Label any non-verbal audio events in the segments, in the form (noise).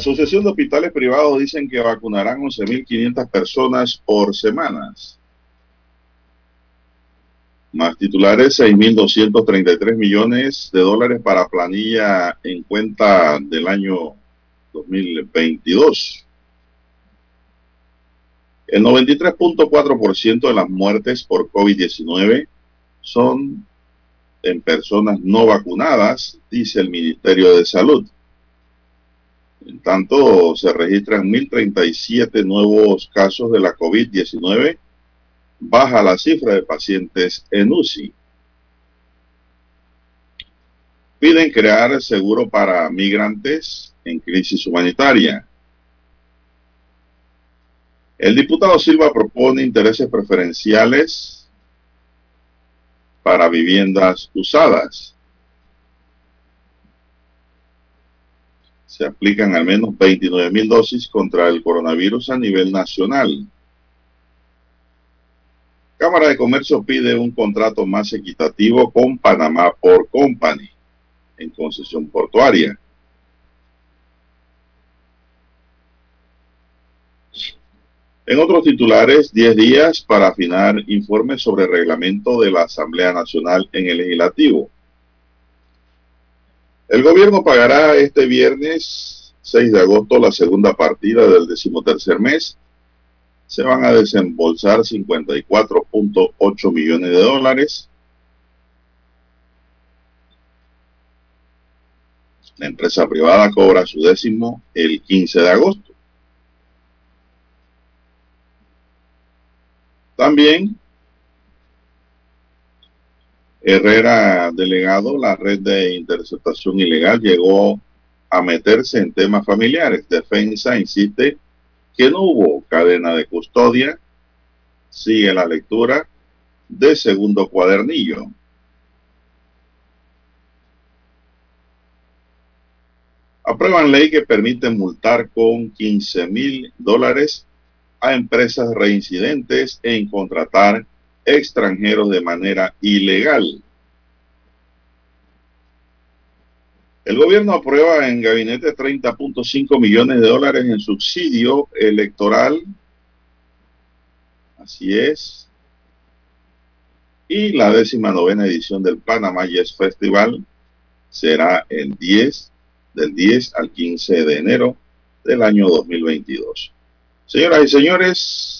Asociación de Hospitales Privados dicen que vacunarán 11.500 personas por semanas. Más titulares, 6.233 millones de dólares para planilla en cuenta del año 2022. El 93.4% de las muertes por COVID-19 son en personas no vacunadas, dice el Ministerio de Salud. En tanto, se registran 1.037 nuevos casos de la COVID-19, baja la cifra de pacientes en UCI. Piden crear seguro para migrantes en crisis humanitaria. El diputado Silva propone intereses preferenciales para viviendas usadas. Se aplican al menos 29 mil dosis contra el coronavirus a nivel nacional. Cámara de Comercio pide un contrato más equitativo con Panamá por Company en concesión portuaria. En otros titulares, 10 días para afinar informes sobre el reglamento de la Asamblea Nacional en el Legislativo. El gobierno pagará este viernes 6 de agosto la segunda partida del decimotercer mes. Se van a desembolsar 54.8 millones de dólares. La empresa privada cobra su décimo el 15 de agosto. También Herrera, delegado, la red de interceptación ilegal llegó a meterse en temas familiares. Defensa insiste que no hubo cadena de custodia. Sigue la lectura de segundo cuadernillo. Aprueban ley que permite multar con 15 mil dólares a empresas reincidentes en contratar extranjeros de manera ilegal. El gobierno aprueba en gabinete 30.5 millones de dólares en subsidio electoral. Así es. Y la décima novena edición del Panamá Yes Festival será el 10, del 10 al 15 de enero del año 2022. Señoras y señores,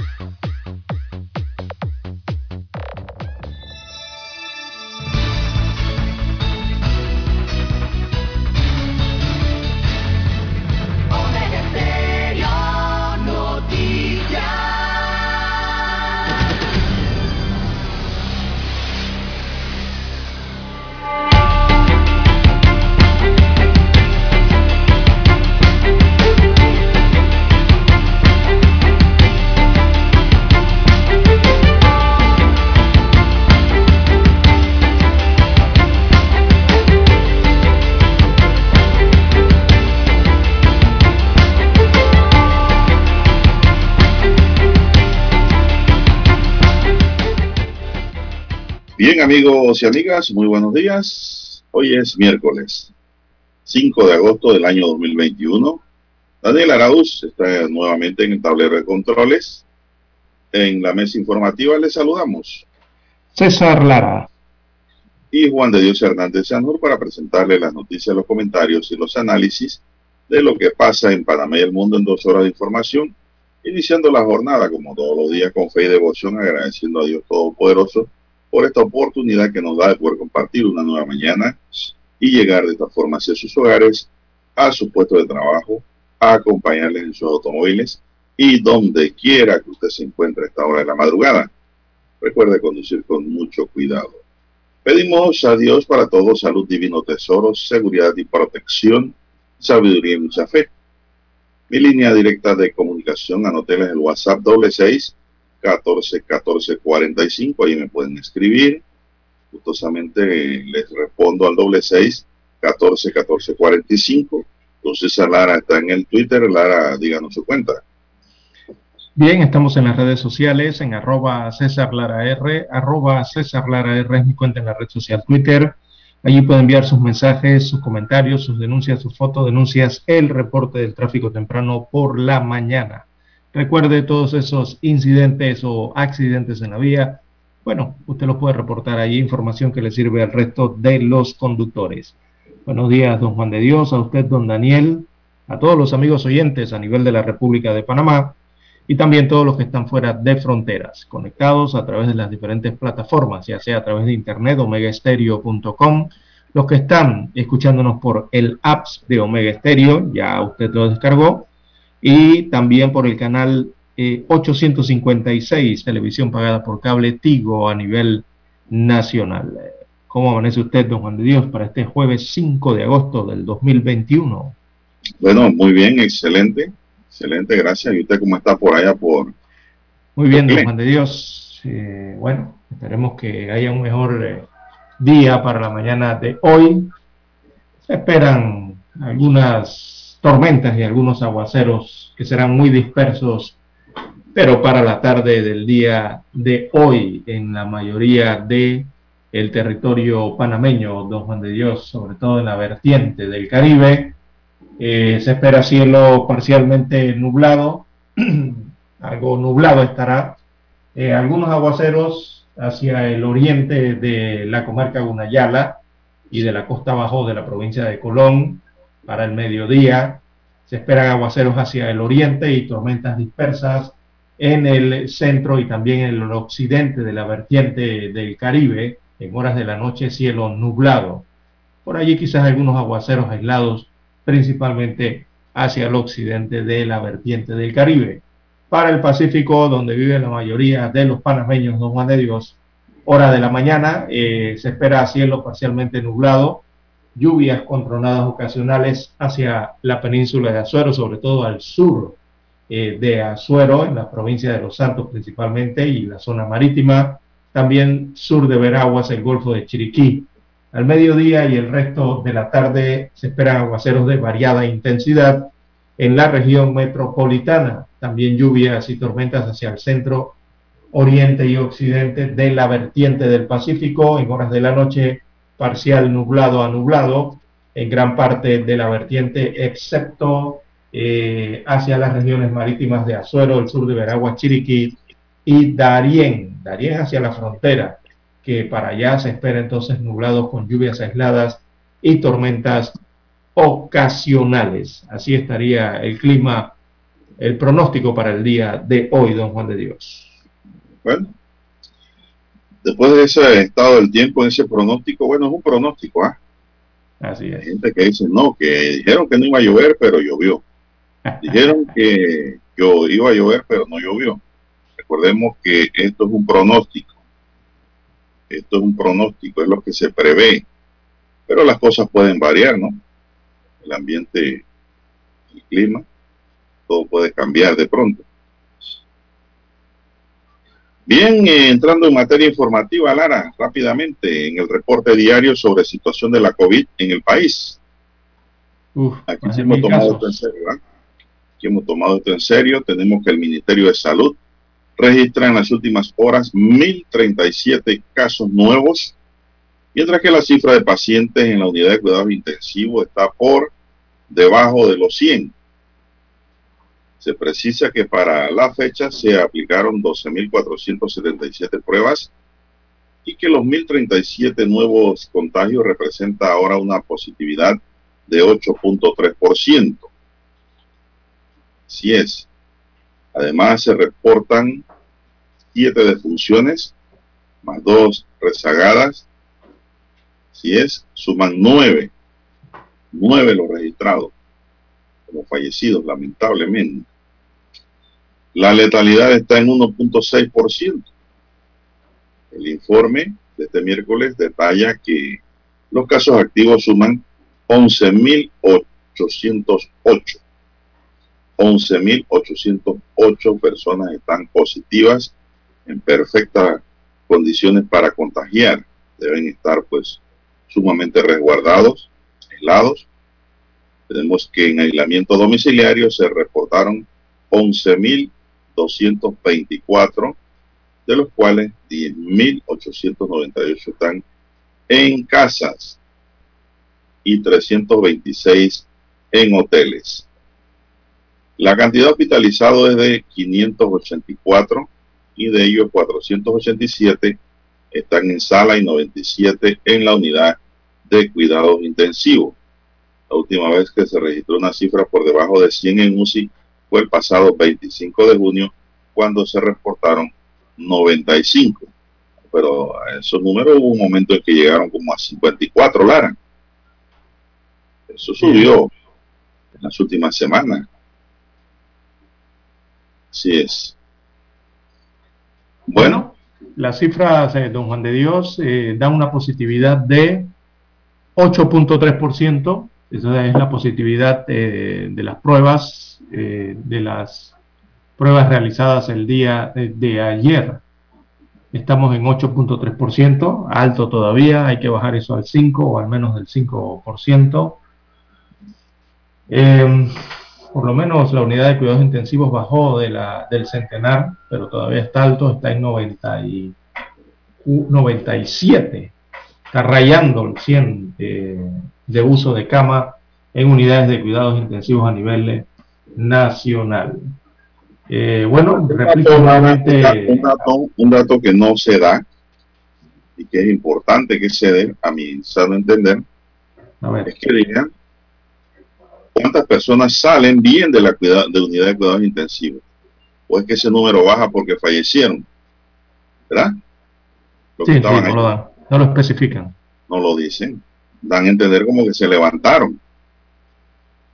Bien, amigos y amigas, muy buenos días. Hoy es miércoles 5 de agosto del año 2021. Daniel Arauz está nuevamente en el tablero de controles. En la mesa informativa le saludamos. César Lara. Y Juan de Dios Hernández Sanur para presentarle las noticias, los comentarios y los análisis de lo que pasa en Panamá y el mundo en dos horas de información. Iniciando la jornada, como todos los días, con fe y devoción, agradeciendo a Dios Todopoderoso por esta oportunidad que nos da de poder compartir una nueva mañana y llegar de esta forma hacia sus hogares, a su puesto de trabajo, a acompañarles en sus automóviles y donde quiera que usted se encuentre a esta hora de la madrugada. Recuerde conducir con mucho cuidado. Pedimos a Dios para todos salud, divino tesoro, seguridad y protección, sabiduría y mucha fe. Mi línea directa de comunicación, anotenles el WhatsApp doble seis 14 14 45. Ahí me pueden escribir. Gustosamente les respondo al doble 6 14 14 45. Entonces Lara está en el Twitter. Lara, díganos su cuenta. Bien, estamos en las redes sociales, en arroba César Lara R, arroba César Lara R es mi cuenta en la red social Twitter. Allí puede enviar sus mensajes, sus comentarios, sus denuncias, sus fotos, denuncias, el reporte del tráfico temprano por la mañana. Recuerde todos esos incidentes o accidentes en la vía. Bueno, usted lo puede reportar allí, información que le sirve al resto de los conductores. Buenos días, don Juan de Dios, a usted, don Daniel, a todos los amigos oyentes a nivel de la República de Panamá y también todos los que están fuera de fronteras, conectados a través de las diferentes plataformas, ya sea a través de internet, omegaestereo.com, los que están escuchándonos por el apps de Omega Stereo, ya usted lo descargó, y también por el canal 856, eh, televisión pagada por cable Tigo a nivel nacional. ¿Cómo amanece usted, don Juan de Dios, para este jueves 5 de agosto del 2021? Bueno, muy bien, excelente, excelente, gracias. ¿Y usted cómo está por allá? por Muy bien, don Juan de Dios. Eh, bueno, esperemos que haya un mejor eh, día para la mañana de hoy. Se esperan algunas tormentas y algunos aguaceros que serán muy dispersos, pero para la tarde del día de hoy en la mayoría de el territorio panameño, don Juan de Dios, sobre todo en la vertiente del Caribe, eh, se espera cielo parcialmente nublado, (clears throat) algo nublado estará, eh, algunos aguaceros hacia el oriente de la comarca Gunayala y de la costa bajo de la provincia de Colón, para el mediodía. Se esperan aguaceros hacia el oriente y tormentas dispersas en el centro y también en el occidente de la vertiente del Caribe. En horas de la noche, cielo nublado. Por allí quizás algunos aguaceros aislados, principalmente hacia el occidente de la vertiente del Caribe. Para el Pacífico, donde vive la mayoría de los panameños, don Juan de Dios, hora de la mañana, eh, se espera cielo parcialmente nublado, lluvias con tronadas ocasionales hacia la península de Azuero, sobre todo al sur eh, de Azuero, en la provincia de Los Santos principalmente, y la zona marítima, también sur de Veraguas, el Golfo de Chiriquí. Al mediodía y el resto de la tarde se esperan aguaceros de variada intensidad en la región metropolitana, también lluvias y tormentas hacia el centro, oriente y occidente de la vertiente del Pacífico. En horas de la noche parcial nublado a nublado en gran parte de la vertiente, excepto eh, hacia las regiones marítimas de Azuero, el sur de Veragua, Chiriquí y Darién, Darién hacia la frontera, que para allá se espera entonces nublados con lluvias aisladas y tormentas ocasionales. Así estaría el clima, el pronóstico para el día de hoy, don Juan de Dios. Bueno, después de ese estado del tiempo, ese pronóstico, bueno, es un pronóstico, ¿ah? Así es. Hay gente que dice, no, que dijeron que no iba a llover, pero llovió. (laughs) dijeron que yo iba a llover, pero no llovió. Recordemos que esto es un pronóstico. Esto es un pronóstico, es lo que se prevé. Pero las cosas pueden variar, ¿no? El ambiente, el clima, todo puede cambiar de pronto. Bien, eh, entrando en materia informativa, Lara, rápidamente en el reporte diario sobre situación de la COVID en el país. Aquí hemos tomado esto en serio, Aquí hemos tomado esto en serio. Tenemos que el Ministerio de Salud registra en las últimas horas 1.037 casos nuevos, mientras que la cifra de pacientes en la unidad de cuidados intensivos está por debajo de los 100. Se precisa que para la fecha se aplicaron 12.477 pruebas y que los 1.037 nuevos contagios representa ahora una positividad de 8.3%. Así es. Además se reportan 7 defunciones, más 2 rezagadas. Así es, suman 9. 9 los registrados como fallecidos, lamentablemente. La letalidad está en 1.6%. El informe de este miércoles detalla que los casos activos suman 11.808. 11.808 personas están positivas en perfectas condiciones para contagiar. Deben estar pues sumamente resguardados, aislados. Tenemos que en aislamiento domiciliario se reportaron 11.224, de los cuales 10.898 están en casas y 326 en hoteles. La cantidad hospitalizado es de 584 y de ellos 487 están en sala y 97 en la unidad de cuidados intensivos. La última vez que se registró una cifra por debajo de 100 en UCI fue el pasado 25 de junio cuando se reportaron 95. Pero a esos números hubo un momento en que llegaron como a 54, Lara. Eso subió en las últimas semanas. Así es. Bueno, las cifras, de don Juan de Dios, eh, dan una positividad de 8.3%. Esa es la positividad eh, de las pruebas, eh, de las pruebas realizadas el día de ayer. Estamos en 8.3%, alto todavía, hay que bajar eso al 5 o al menos del 5%. Eh, por lo menos la unidad de cuidados intensivos bajó del centenar, pero todavía está alto, está en 90 y, 97, está rayando el 100 de uso de cama en unidades de cuidados intensivos a nivel nacional. Eh, bueno, repito nuevamente. Un dato, un dato que no se da y que es importante que se dé, a mi sano entender, es que digan cuántas personas salen bien de la de unidad de cuidados intensivos. O es que ese número baja porque fallecieron. ¿Verdad? sí, no, lo dan, no lo especifican. No lo dicen. Dan a entender como que se levantaron.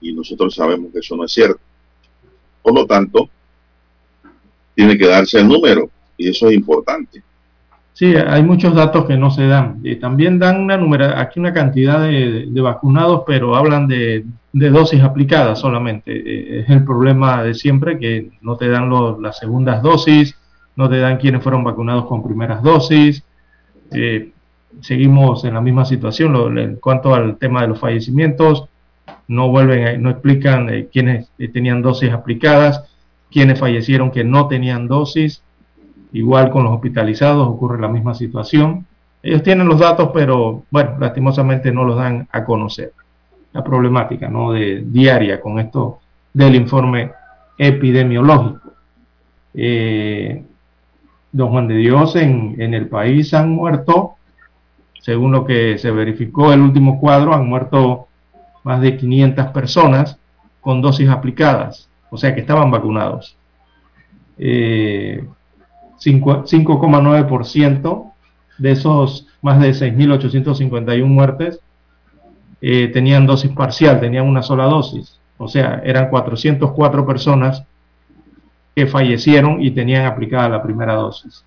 Y nosotros sabemos que eso no es cierto. Por lo tanto, tiene que darse el número. Y eso es importante. Sí, hay muchos datos que no se dan. Y también dan una número, aquí una cantidad de, vacunados, pero hablan de, dosis aplicadas solamente. Eh, es el problema de siempre que no te dan las segundas dosis, no te dan quienes fueron vacunados con primeras dosis. Eh, seguimos en la misma situación en cuanto al tema de los fallecimientos. No vuelven, no explican eh, quiénes tenían dosis aplicadas, quienes fallecieron que no tenían dosis Igual con los hospitalizados ocurre la misma situación. Ellos tienen los datos, pero bueno, lastimosamente no los dan a conocer. La problemática ¿no? diaria con esto del informe epidemiológico. Eh, don Juan de Dios, en el país han muerto, según lo que se verificó el último cuadro, han muerto más de 500 personas con dosis aplicadas, o sea que estaban vacunados. Eh, 5,9% de esos más de 6.851 muertes eh, tenían dosis parcial, tenían una sola dosis. O sea, eran 404 personas que fallecieron y tenían aplicada la primera dosis.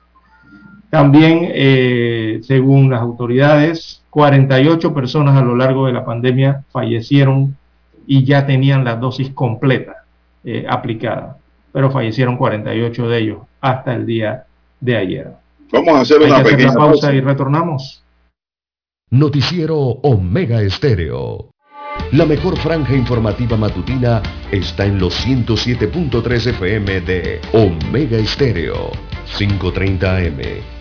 También, eh, según las autoridades, 48 personas a lo largo de la pandemia fallecieron y ya tenían la dosis completa eh, aplicada, pero fallecieron 48 de ellos hasta el día de ayer. Vamos a hacer una pequeña pausa y retornamos. Noticiero Omega Estéreo. La mejor franja informativa matutina está en los 107.3 FM de Omega Estéreo. 5.30 AM.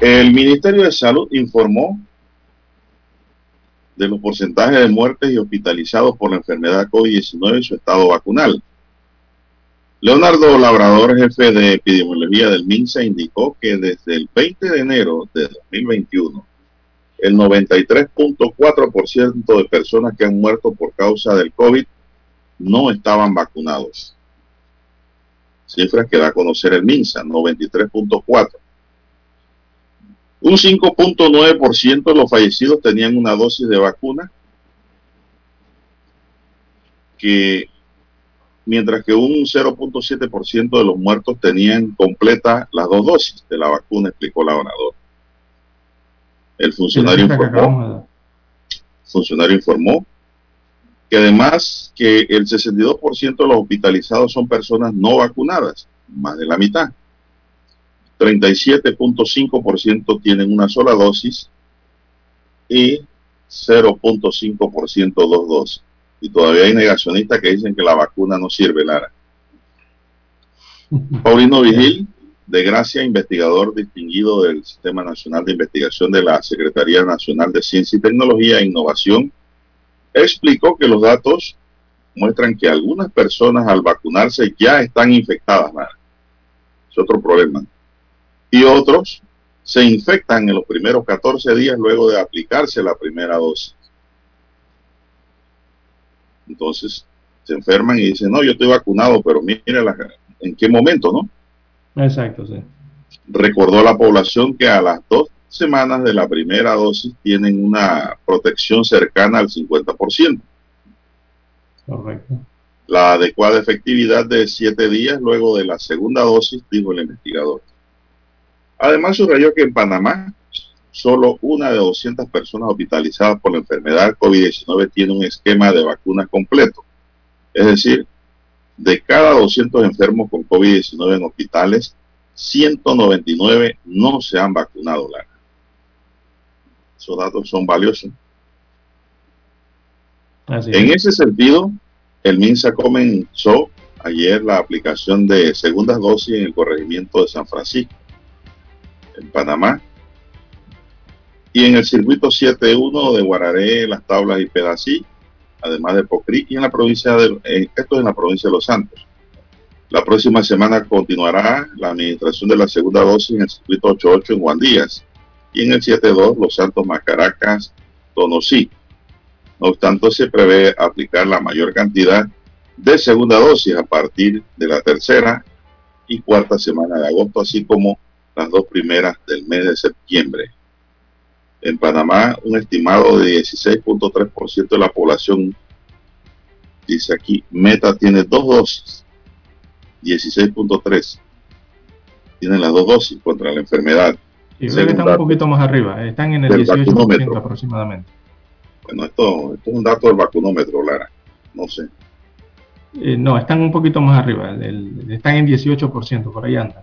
El Ministerio de Salud informó de los porcentajes de muertes y hospitalizados por la enfermedad COVID-19 y su estado vacunal. Leonardo Labrador, jefe de epidemiología del MINSA, indicó que desde el 20 de enero de 2021, el 93.4% de personas que han muerto por causa del COVID no estaban vacunados. Cifras que da a conocer el MINSA, 93.4%. Un 5.9% de los fallecidos tenían una dosis de vacuna, que mientras que un 0.7% de los muertos tenían completa las dos dosis de la vacuna, explicó la orador. El funcionario informó, funcionario informó que además que el 62% de los hospitalizados son personas no vacunadas, más de la mitad. 37.5% tienen una sola dosis y 0.5% dos dosis. Y todavía hay negacionistas que dicen que la vacuna no sirve, Lara. (laughs) Paulino Vigil, de Gracia, investigador distinguido del Sistema Nacional de Investigación de la Secretaría Nacional de Ciencia y Tecnología e Innovación, explicó que los datos muestran que algunas personas al vacunarse ya están infectadas, Lara. Es otro problema y otros se infectan en los primeros 14 días luego de aplicarse la primera dosis. Entonces se enferman y dicen, no, yo estoy vacunado, pero mire la, en qué momento, ¿no? Exacto, sí. Recordó la población que a las dos semanas de la primera dosis tienen una protección cercana al 50%. Correcto. La adecuada efectividad de siete días luego de la segunda dosis, dijo el investigador. Además, subrayó que en Panamá solo una de 200 personas hospitalizadas por la enfermedad COVID-19 tiene un esquema de vacunas completo. Es decir, de cada 200 enfermos con COVID-19 en hospitales, 199 no se han vacunado. Lara. Esos datos son valiosos. Así En es. ese sentido, el MINSA comenzó ayer la aplicación de segundas dosis en el corregimiento de San Francisco, en Panamá, y en el circuito 71 de Guararé, Las Tablas y Pedací, además de Pocrí, y en la provincia de, eh, esto es en la provincia de Los Santos. La próxima semana continuará la administración de la segunda dosis en el circuito 88 en Juan Díaz y en el 72 Los Santos Macaracas, Tonosí. No obstante, se prevé aplicar la mayor cantidad de segunda dosis a partir de la tercera y cuarta semana de agosto, así como las dos primeras del mes de septiembre. En Panamá, un estimado de 16.3% de la población, dice aquí, Meta tiene dos dosis, 16.3, tienen las dos dosis contra la enfermedad. Y que están un poquito más arriba, están en el 18% aproximadamente. Bueno, esto, esto, es un dato del vacunómetro, Lara, no sé. Eh, no, están un poquito más arriba, están en 18%, por ahí andan.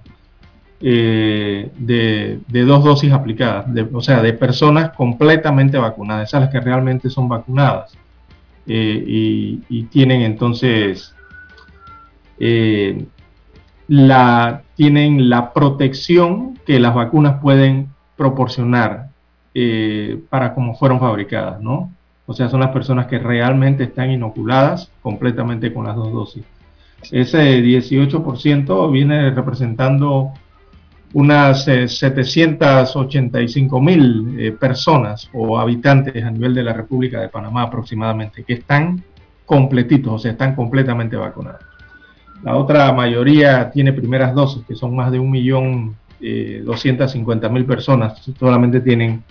Eh, de, dos dosis aplicadas, o sea, de personas completamente vacunadas, esas las que realmente son vacunadas eh, y, tienen entonces la, tienen la protección que las vacunas pueden proporcionar para cómo fueron fabricadas, ¿no? O sea, son las personas que realmente están inoculadas completamente con las dos dosis. Ese 18% viene representando unas 785 eh, mil eh, personas o habitantes a nivel de la República de Panamá aproximadamente, que están completitos, o sea, están completamente vacunados. La otra mayoría tiene primeras dosis, que son más de 1.250.000 eh, personas, solamente tienen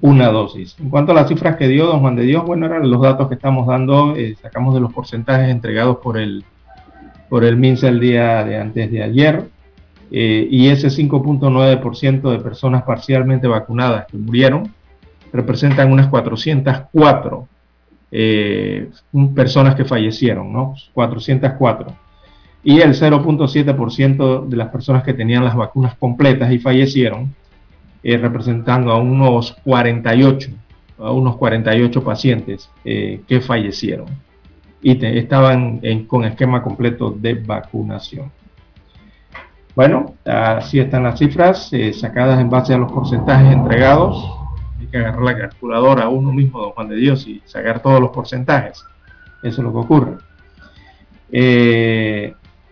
una dosis. En cuanto a las cifras que dio don Juan de Dios, bueno, eran los datos que estamos dando, eh, sacamos de los porcentajes entregados por el, por el MINSA el día de antes de ayer, eh, y ese 5.9% de personas parcialmente vacunadas que murieron representan unas 404 eh, personas que fallecieron, ¿no? 404. Y el 0.7% de las personas que tenían las vacunas completas y fallecieron eh, representando a unos 48, a unos 48 pacientes eh, que fallecieron y estaban con esquema completo de vacunación. Bueno, así están las cifras eh, sacadas en base a los porcentajes entregados. Hay que agarrar la calculadora a uno mismo, don Juan de Dios, y sacar todos los porcentajes. Eso es lo que ocurre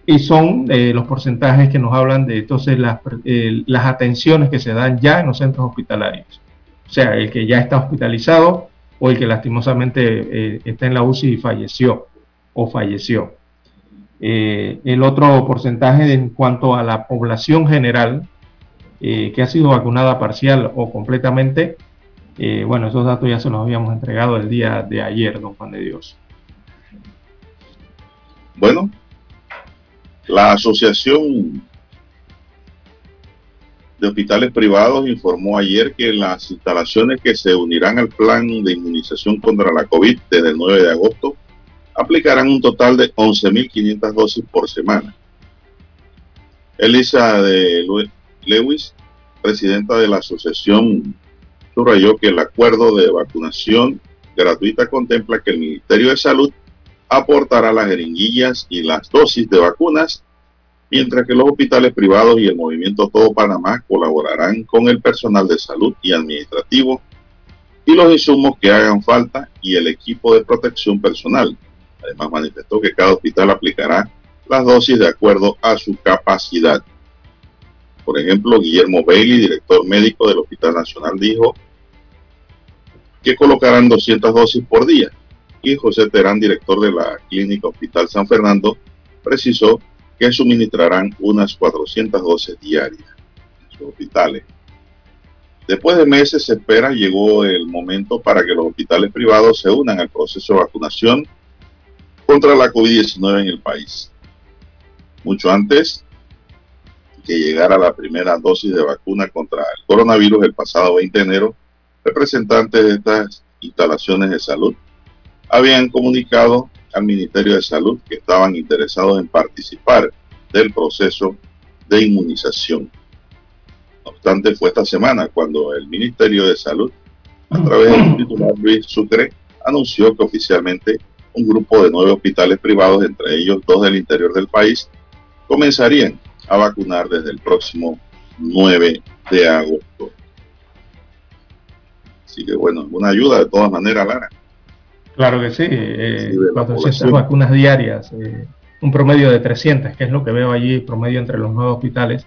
y son eh, los porcentajes que nos hablan de entonces las, las atenciones que se dan ya en los centros hospitalarios. O sea, el que ya está hospitalizado o el que lastimosamente eh, está en la UCI y falleció o falleció. Eh, el otro porcentaje en cuanto a la población general que ha sido vacunada parcial o completamente, bueno, esos datos ya se los habíamos entregado el día de ayer, don Juan de Dios. Bueno, la Asociación de Hospitales Privados informó ayer que las instalaciones que se unirán al plan de inmunización contra la COVID desde el 9 de agosto aplicarán un total de 11.500 dosis por semana. Elisa de Lewis, presidenta de la asociación, subrayó que el acuerdo de vacunación gratuita contempla que el Ministerio de Salud aportará las jeringuillas y las dosis de vacunas, mientras que los hospitales privados y el movimiento Todo Panamá colaborarán con el personal de salud y administrativo y los insumos que hagan falta y el equipo de protección personal. Además manifestó que cada hospital aplicará las dosis de acuerdo a su capacidad. Por ejemplo, Guillermo Bailey, director médico del Hospital Nacional, dijo que colocarán 200 dosis por día y José Terán, director de la Clínica Hospital San Fernando, precisó que suministrarán unas 412 diarias en sus hospitales. Después de meses se espera, llegó el momento para que los hospitales privados se unan al proceso de vacunación contra la COVID-19 en el país. Mucho antes que llegara la primera dosis de vacuna contra el coronavirus el pasado 20 de enero, representantes de estas instalaciones de salud habían comunicado al Ministerio de Salud que estaban interesados en participar del proceso de inmunización. No obstante, fue esta semana cuando el Ministerio de Salud, a través del titular Luis Sucre, anunció que oficialmente un grupo de nueve hospitales privados, entre ellos dos del interior del país, comenzarían a vacunar desde el próximo 9 de agosto. Así que bueno, una ayuda de todas maneras, Lara. Claro que sí, eh, 400 vacunas diarias. Eh, un promedio de 300, que es lo que veo allí, promedio entre los nueve hospitales.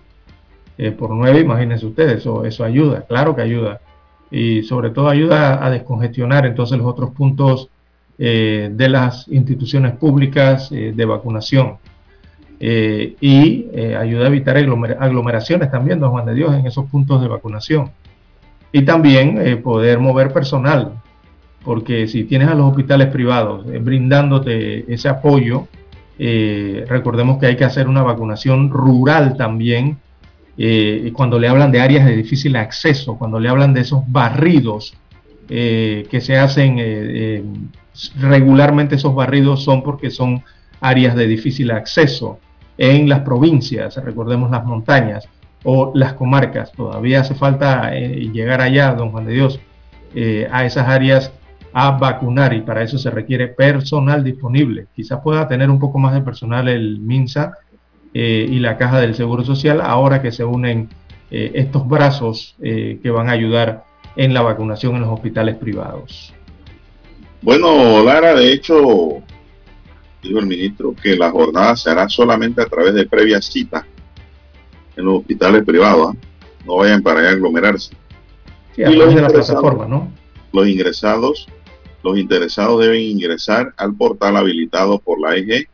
Eh, por nueve, imagínense ustedes, eso, eso ayuda, claro que ayuda. Y sobre todo ayuda a descongestionar entonces los otros puntos eh, de las instituciones públicas eh, de vacunación. y ayuda a evitar aglomeraciones también, don Juan de Dios, en esos puntos de vacunación. Y también poder mover personal, porque si tienes a los hospitales privados brindándote ese apoyo, eh, recordemos que hay que hacer una vacunación rural también. Eh, cuando le hablan de áreas de difícil acceso, cuando le hablan de esos barridos eh, que se hacen regularmente, esos barridos son porque son áreas de difícil acceso en las provincias, recordemos las montañas o las comarcas. Todavía hace falta llegar allá, don Juan de Dios, a esas áreas a vacunar y para eso se requiere personal disponible. Quizás pueda tener un poco más de personal el MINSA eh, y la Caja del Seguro Social ahora que se unen eh, estos brazos eh, que van a ayudar en la vacunación en los hospitales privados. Bueno, Lara, de hecho, dijo el ministro que la jornada se hará solamente a través de previa cita en los hospitales privados. No vayan para allá a aglomerarse. Sí, a través de la plataforma, ¿no? Los ingresados los interesados deben ingresar al portal habilitado por la EG,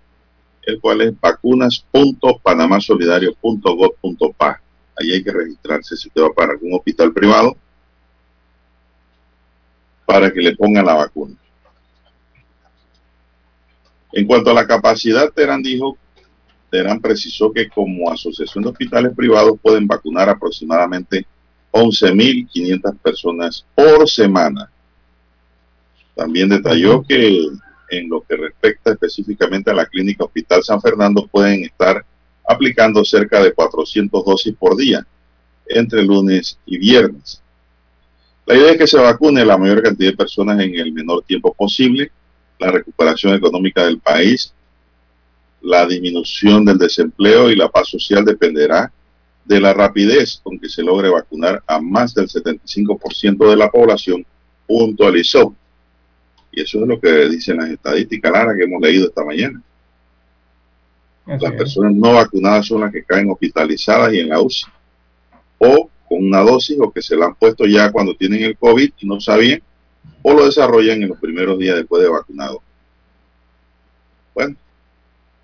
el cual es vacunas.panamasolidario.gov.pa. Ahí hay que registrarse si usted va para algún hospital privado para que le pongan la vacuna. En cuanto a la capacidad, Terán dijo, Terán precisó que como asociación de hospitales privados pueden vacunar aproximadamente 11.500 personas por semana. También detalló que en lo que respecta específicamente a la clínica Hospital San Fernando pueden estar aplicando cerca de 400 dosis por día entre lunes y viernes. La idea es que se vacune la mayor cantidad de personas en el menor tiempo posible, la recuperación económica del país, la disminución del desempleo y la paz social dependerá de la rapidez con que se logre vacunar a más del 75% de la población, puntualizó. Y eso es lo que dicen las estadísticas Lara que hemos leído esta mañana. las personas no vacunadas son las que caen hospitalizadas y en la UCI. O con una dosis o que se la han puesto ya cuando tienen el COVID y no sabían, o lo desarrollan en los primeros días después de vacunado. Bueno,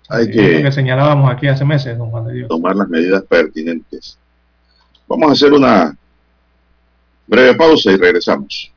hay que, que señalábamos aquí hace meses, don Juan de Dios. tomar las medidas pertinentes. Vamos a hacer una breve pausa y regresamos.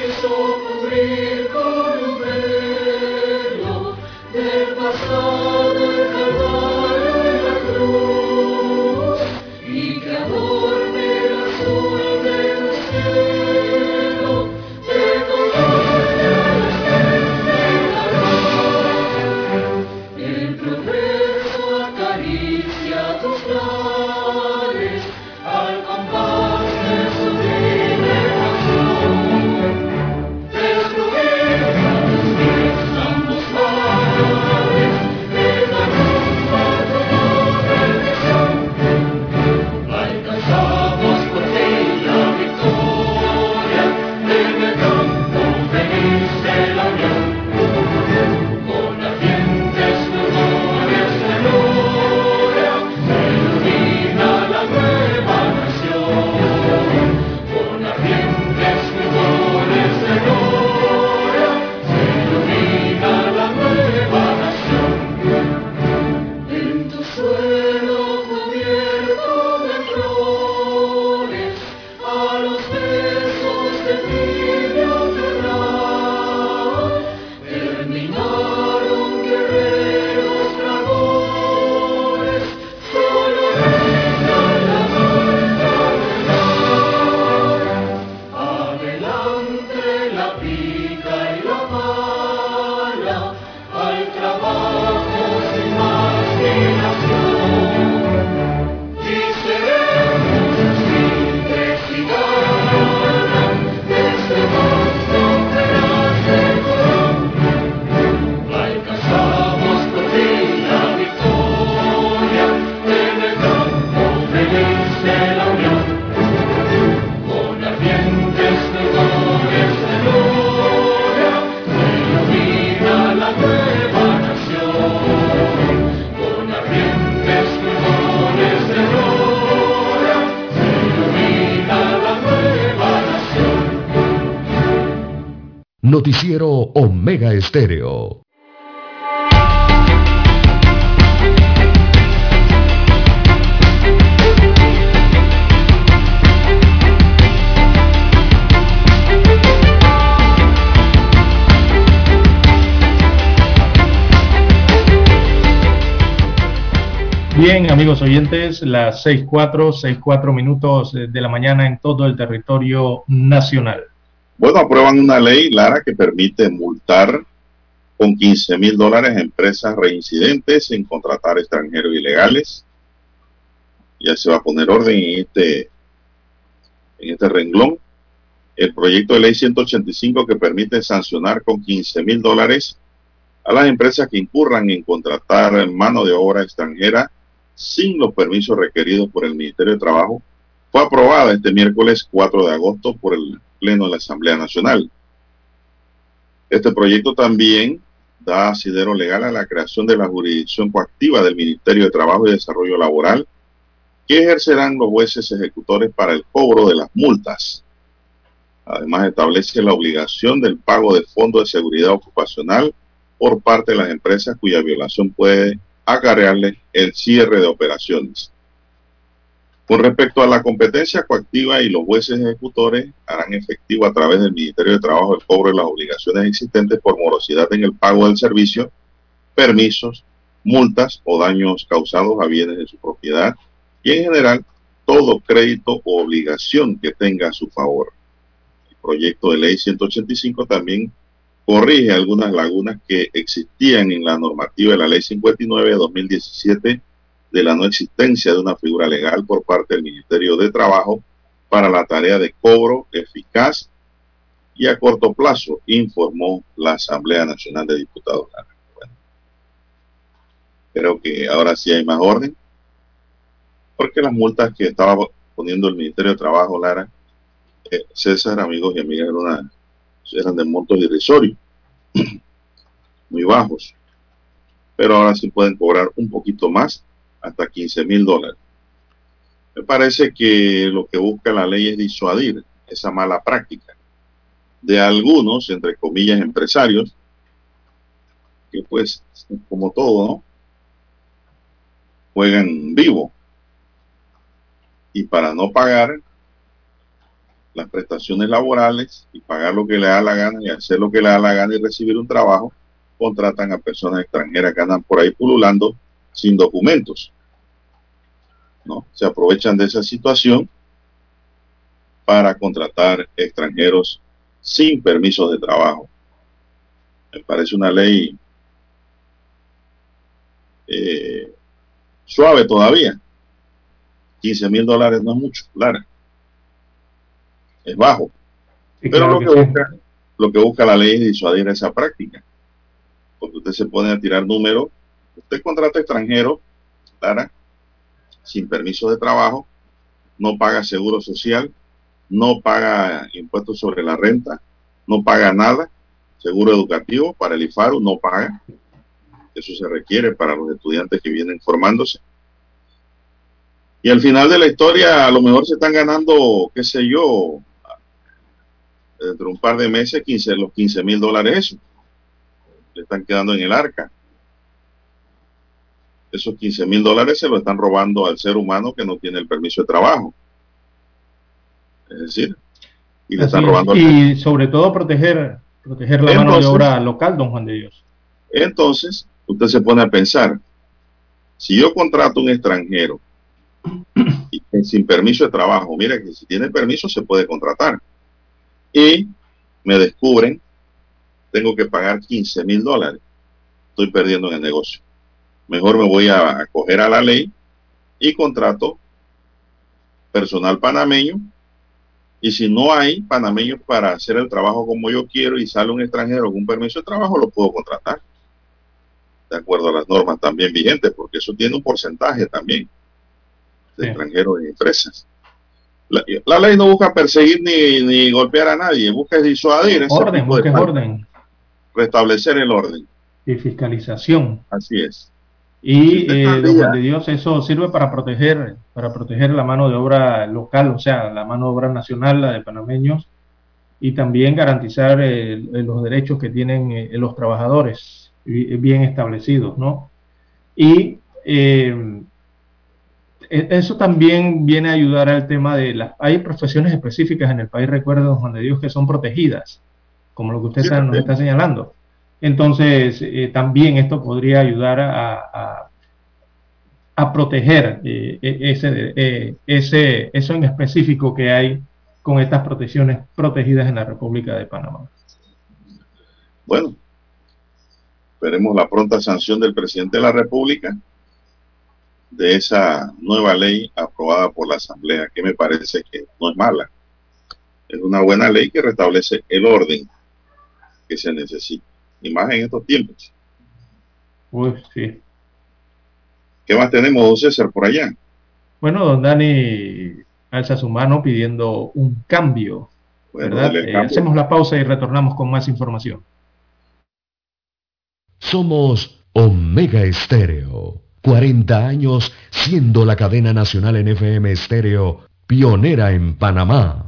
quiso cubrir con un velo del pasado. Omega Estéreo. Bien, amigos oyentes, las 6.4, 6.4 minutos de la mañana en todo el territorio nacional. Bueno, aprueban una ley, Lara, que permite multar con 15 mil dólares a empresas reincidentes en contratar extranjeros ilegales. Ya se va a poner orden en este, en este renglón. El proyecto de ley 185 que permite sancionar con 15 mil dólares a las empresas que incurran en contratar mano de obra extranjera sin los permisos requeridos por el Ministerio de Trabajo, fue aprobada este miércoles 4 de agosto por el Pleno de la Asamblea Nacional. Este proyecto también da asidero legal a la creación de la jurisdicción coactiva del Ministerio de Trabajo y Desarrollo Laboral, que ejercerán los jueces ejecutores para el cobro de las multas. Además, establece la obligación del pago de fondos de seguridad ocupacional por parte de las empresas cuya violación puede acarrearle el cierre de operaciones. Con respecto a la competencia coactiva y los jueces ejecutores harán efectivo a través del Ministerio de Trabajo el cobro de las obligaciones existentes por morosidad en el pago del servicio, permisos, multas o daños causados a bienes de su propiedad y en general todo crédito o obligación que tenga a su favor. El proyecto de ley 185 también corrige algunas lagunas que existían en la normativa de la Ley 59 de 2017 de la no existencia de una figura legal por parte del Ministerio de Trabajo para la tarea de cobro eficaz y a corto plazo, informó la Asamblea Nacional de Diputados. creo que ahora sí hay más orden, porque las multas que estaba poniendo el Ministerio de Trabajo, Lara, eh, César, amigos y amigas, una eran de montos irrisorios, (clears throat) muy bajos. Pero ahora sí pueden cobrar un poquito más, hasta 15 mil dólares. Me parece que lo que busca la ley es disuadir esa mala práctica de algunos, entre comillas, empresarios, que pues, como todo, ¿no? Juegan vivo. Y para no pagar, las prestaciones laborales y pagar lo que le da la gana y hacer lo que le da la gana y recibir un trabajo, contratan a personas extranjeras que andan por ahí pululando sin documentos. ¿no? Se aprovechan de esa situación para contratar extranjeros sin permisos de trabajo. Me parece una ley eh, suave todavía. 15 mil dólares no es mucho, claro es bajo. Pero lo, que busca, lo que busca la ley es disuadir esa práctica. Porque usted se pone a tirar números, usted contrata extranjero, Clara, sin permiso de trabajo, no paga seguro social, no paga impuestos sobre la renta, no paga nada, seguro educativo para el IFARU no paga, eso se requiere para los estudiantes que vienen formándose. Y al final de la historia a lo mejor se están ganando, qué sé yo, dentro de un par de meses 15, los 15 mil dólares eso. Le están quedando en el arca. Esos 15 mil dólares se lo están robando al ser humano que no tiene el permiso de trabajo. Es decir, y le están robando. Y sobre todo proteger, proteger la mano de obra local, don Juan de Dios. Entonces, usted se pone a pensar, si yo contrato un extranjero y, sin permiso de trabajo, mira que si tiene permiso se puede contratar y me descubren, tengo que pagar 15 mil dólares. Estoy perdiendo en el negocio. Mejor me voy a acoger a la ley y contrato personal panameño. Y si no hay panameños para hacer el trabajo como yo quiero y sale un extranjero con un permiso de trabajo, lo puedo contratar. De acuerdo a las normas también vigentes, porque eso tiene un porcentaje también de extranjeros en empresas. La, ley no busca perseguir ni, golpear a nadie, busca disuadir. Orden, busca orden. Restablecer el orden. Y fiscalización. Así es. Y eh, de Dios, eso sirve para proteger, para proteger la mano de obra local, o sea, la mano de obra nacional, la de panameños, y también garantizar los derechos que tienen los trabajadores bien establecidos, ¿no? Y e, eso también viene a ayudar al tema de las... Hay profesiones específicas en el país, recuerdo, Juan de Dios, que son protegidas, como lo que usted nos está señalando. Entonces, eh, también esto podría ayudar a, proteger eh, e, ese, eh, ese, eso en específico que hay con estas protecciones protegidas en la República de Panamá. Bueno, veremos la pronta sanción del presidente de la República de esa nueva ley aprobada por la Asamblea, que me parece que no es mala. Es una buena ley que restablece el orden que se necesita, y más en estos tiempos. Uy, sí. ¿Qué más tenemos, don César, por allá? Bueno, don Dani alza su mano pidiendo un cambio. ¿verdad? Eh, hacemos la pausa y retornamos con más información. Somos Omega Estéreo. 40 años siendo la cadena nacional en FM estéreo, pionera en Panamá.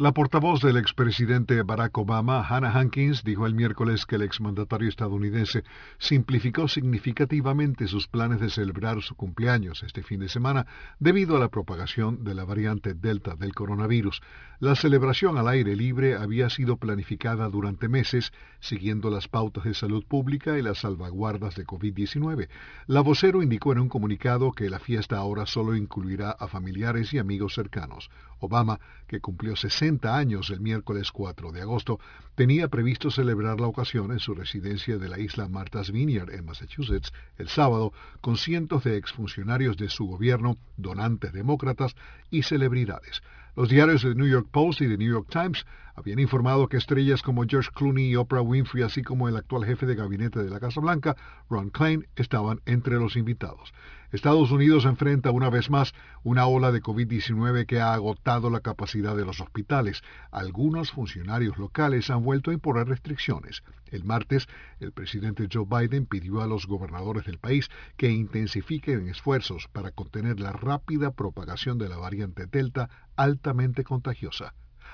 La portavoz del expresidente Barack Obama, Hannah Hankins, dijo el miércoles que el exmandatario estadounidense simplificó significativamente sus planes de celebrar su cumpleaños este fin de semana debido a la propagación de la variante Delta del coronavirus. La celebración al aire libre había sido planificada durante meses, siguiendo las pautas de salud pública y las salvaguardas de COVID-19. La vocero indicó en un comunicado que la fiesta ahora solo incluirá a familiares y amigos cercanos. Obama, que cumplió 60 años el miércoles 4 de agosto, tenía previsto celebrar la ocasión en su residencia de la isla Martha's Vineyard en Massachusetts el sábado con cientos de exfuncionarios de su gobierno, donantes demócratas y celebridades. Los diarios de New York Post y The New York Times habían informado que estrellas como George Clooney y Oprah Winfrey, así como el actual jefe de gabinete de la Casa Blanca, Ron Klein, estaban entre los invitados. Estados Unidos enfrenta una vez más una ola de COVID-19 que ha agotado la capacidad de los hospitales. Algunos funcionarios locales han vuelto a imponer restricciones. El martes, el presidente Joe Biden pidió a los gobernadores del país que intensifiquen esfuerzos para contener la rápida propagación de la variante Delta altamente contagiosa.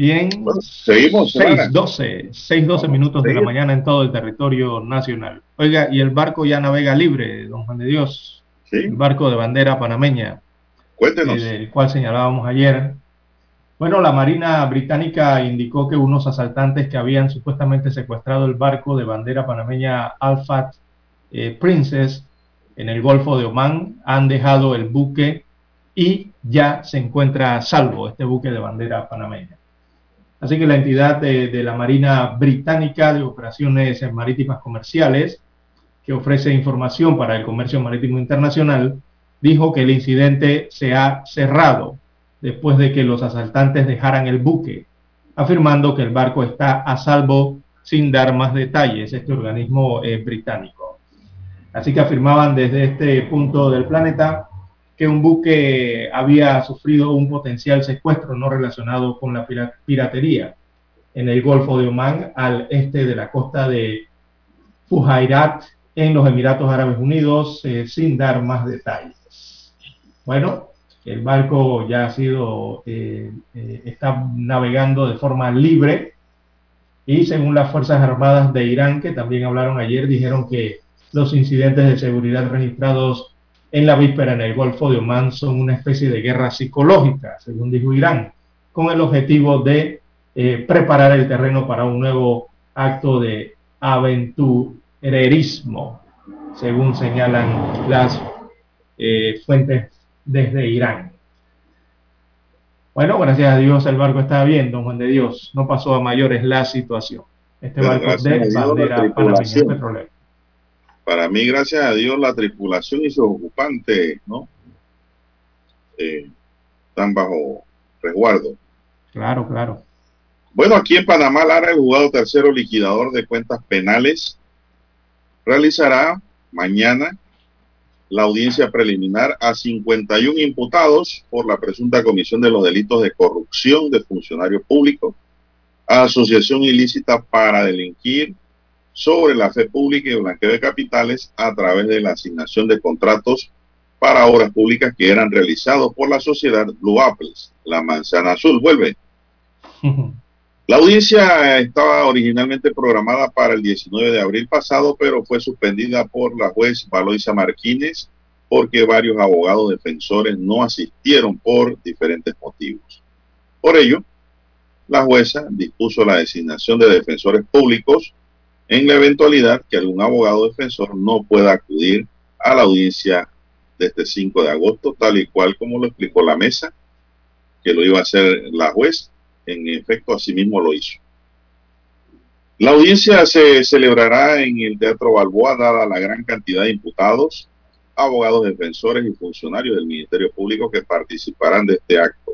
Bien, seguimos. 6.12, 6.12 minutos de la mañana en todo el territorio nacional. Oiga, y el barco ya navega libre, don Juan de Dios. El barco de bandera panameña. Cuéntenos. Eh, del cual señalábamos ayer. Bueno, la Marina Británica indicó que unos asaltantes que habían supuestamente secuestrado el barco de bandera panameña Alfat eh, Princess en el Golfo de Omán han dejado el buque y ya se encuentra a salvo este buque de bandera panameña. Así que la entidad de, la Marina Británica de Operaciones Marítimas Comerciales, que ofrece información para el comercio marítimo internacional, dijo que el incidente se ha cerrado después de que los asaltantes dejaran el buque, afirmando que el barco está a salvo sin dar más detalles, este organismo eh, británico. Así que afirmaban desde este punto del planeta que un buque había sufrido un potencial secuestro no relacionado con la piratería en el Golfo de Omán, al este de la costa de Fujairat, en los Emiratos Árabes Unidos, eh, sin dar más detalles. Bueno, el barco ya ha sido, eh, eh, está navegando de forma libre Y según las Fuerzas Armadas de Irán, que también hablaron ayer, dijeron que los incidentes de seguridad registrados en la víspera en el Golfo de Omán son una especie de guerra psicológica, según dijo Irán, con el objetivo de eh, preparar el terreno para un nuevo acto de aventurerismo, según señalan las eh, fuentes desde Irán. Bueno, gracias a Dios el barco está bien, don Juan de Dios. No pasó a mayores la situación. Este barco de bandera petrolera. Para mí, gracias a Dios, la tripulación y sus ocupantes, ¿no? Eh, están bajo resguardo. Claro, claro. Bueno, aquí en Panamá, Lara, el juzgado tercero liquidador de cuentas penales, realizará mañana la audiencia preliminar a 51 imputados por la presunta comisión de los delitos de corrupción de funcionarios públicos, asociación ilícita para delinquir sobre la fe pública y blanqueo de capitales a través de la asignación de contratos para obras públicas que eran realizados por la sociedad Blue Apples, la manzana azul. Vuelve. (laughs) La audiencia estaba originalmente programada para el 19 de abril pasado, pero fue suspendida por la juez Valoisa Martínez porque varios abogados defensores no asistieron por diferentes motivos. Por ello, la jueza dispuso la designación de defensores públicos en la eventualidad que algún abogado defensor no pueda acudir a la audiencia de este 5 de agosto, tal y cual como lo explicó la mesa, que lo iba a hacer la juez en efecto asimismo lo hizo. La audiencia se celebrará en el Teatro Balboa, dada la gran cantidad de imputados, abogados defensores y funcionarios del Ministerio Público que participarán de este acto.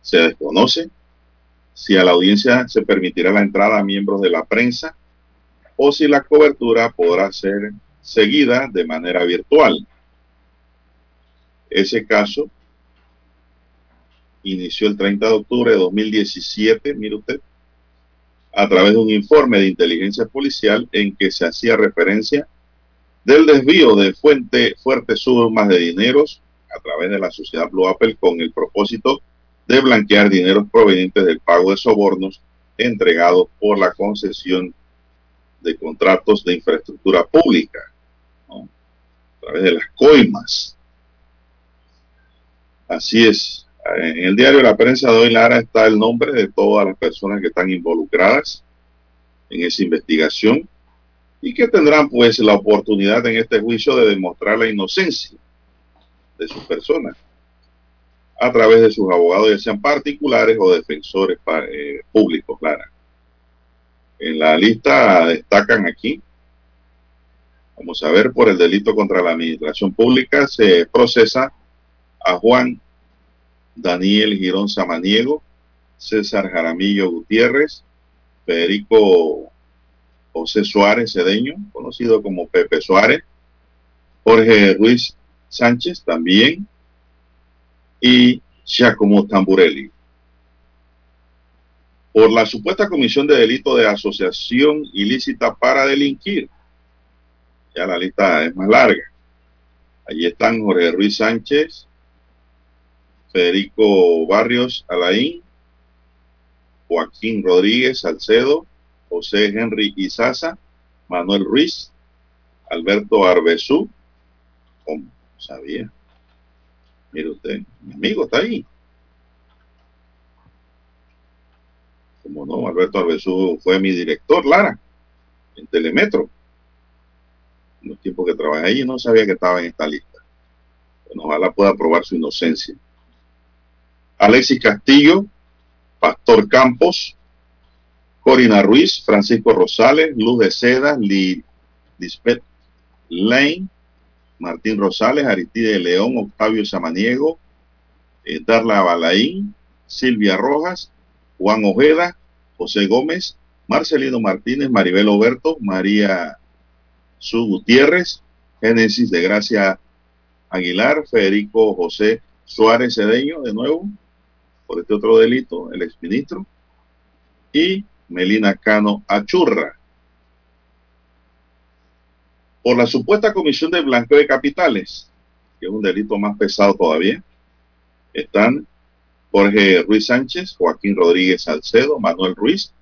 Se desconoce si a la audiencia se permitirá la entrada a miembros de la prensa o si la cobertura podrá ser seguida de manera virtual. Ese caso inició el 30 de octubre de 2017, mire usted, a través de un informe de inteligencia policial en que se hacía referencia del desvío de fuente, fuertes sumas de dineros a través de la sociedad Blue Apple con el propósito de blanquear dineros provenientes del pago de sobornos entregados por la concesión de contratos de infraestructura pública, a través de las coimas. Así es, en el diario La Prensa de hoy, Lara, está el nombre de todas las personas que están involucradas en esa investigación y que tendrán pues la oportunidad en este juicio de demostrar la inocencia de sus personas a través de sus abogados, ya sean particulares o defensores eh, públicos, Lara. En la lista destacan aquí, vamos a ver, por el delito contra la administración pública se procesa a Juan Daniel Girón Samaniego, César Jaramillo Gutiérrez, Federico José Suárez Cedeño, conocido como Pepe Suárez, Jorge Ruiz Sánchez también, y Giacomo Tamburelli. Por la supuesta comisión de delito de asociación ilícita para delinquir. Ya la lista es más larga. Allí están Jorge Ruiz Sánchez, Federico Barrios Alain, Joaquín Rodríguez Salcedo, José Henry Izaza, Manuel Ruiz, Alberto Arbezú, como sabía. Mire usted, mi amigo está ahí. Como no, Alberto Arbezú fue mi director, Lara, en Telemetro. En los tiempos que trabajé allí no sabía que estaba en esta lista. Bueno, ojalá pueda probar su inocencia. Alexis Castillo, Pastor Campos, Corina Ruiz, Francisco Rosales, Luz de Seda, Lisbeth Lane, Martín Rosales, Aristide León, Octavio Samaniego, eh, Darla Balaín, Silvia Rojas, Juan Ojeda, José Gómez, Marcelino Martínez, Maribel Oberto, María Su Gutiérrez, Génesis de Gracia Aguilar, Federico José Suárez Cedeño, de nuevo, este otro delito, el exministro, y Melina Cano Achurra. Por la supuesta comisión de blanqueo de capitales, que es un delito más pesado todavía, están Jorge Ruiz Sánchez, Joaquín Rodríguez Salcedo, Manuel Ruiz,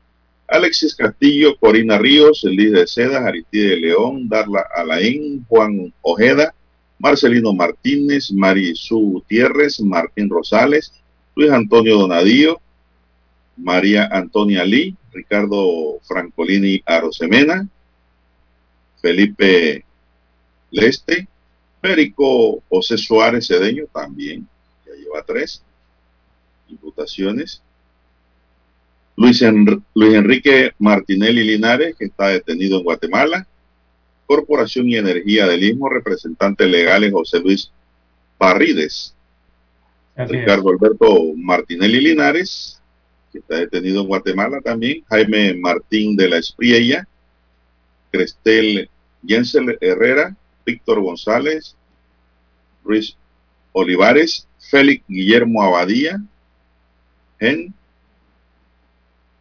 Alexis Castillo, Corina Ríos, Liz de Seda, Aristide León, Darla Alain, Juan Ojeda, Marcelino Martínez, Marisú Gutiérrez, Martín Rosales, Luis Antonio Donadío, María Antonia Lee, Ricardo Francolini Arosemena, Felipe Leste, Perico José Suárez Cedeño también, ya lleva tres imputaciones. Luis, Luis Enrique Martinelli Linares, que está detenido en Guatemala. Corporación y Energía del Istmo, representantes legales José Luis Parrides. Ricardo Alberto Martinelli Linares, que está detenido en Guatemala también. Jaime Martín de la Espriella. Crestel Jensel Herrera, Víctor González, Luis Olivares, Félix Guillermo Abadía, en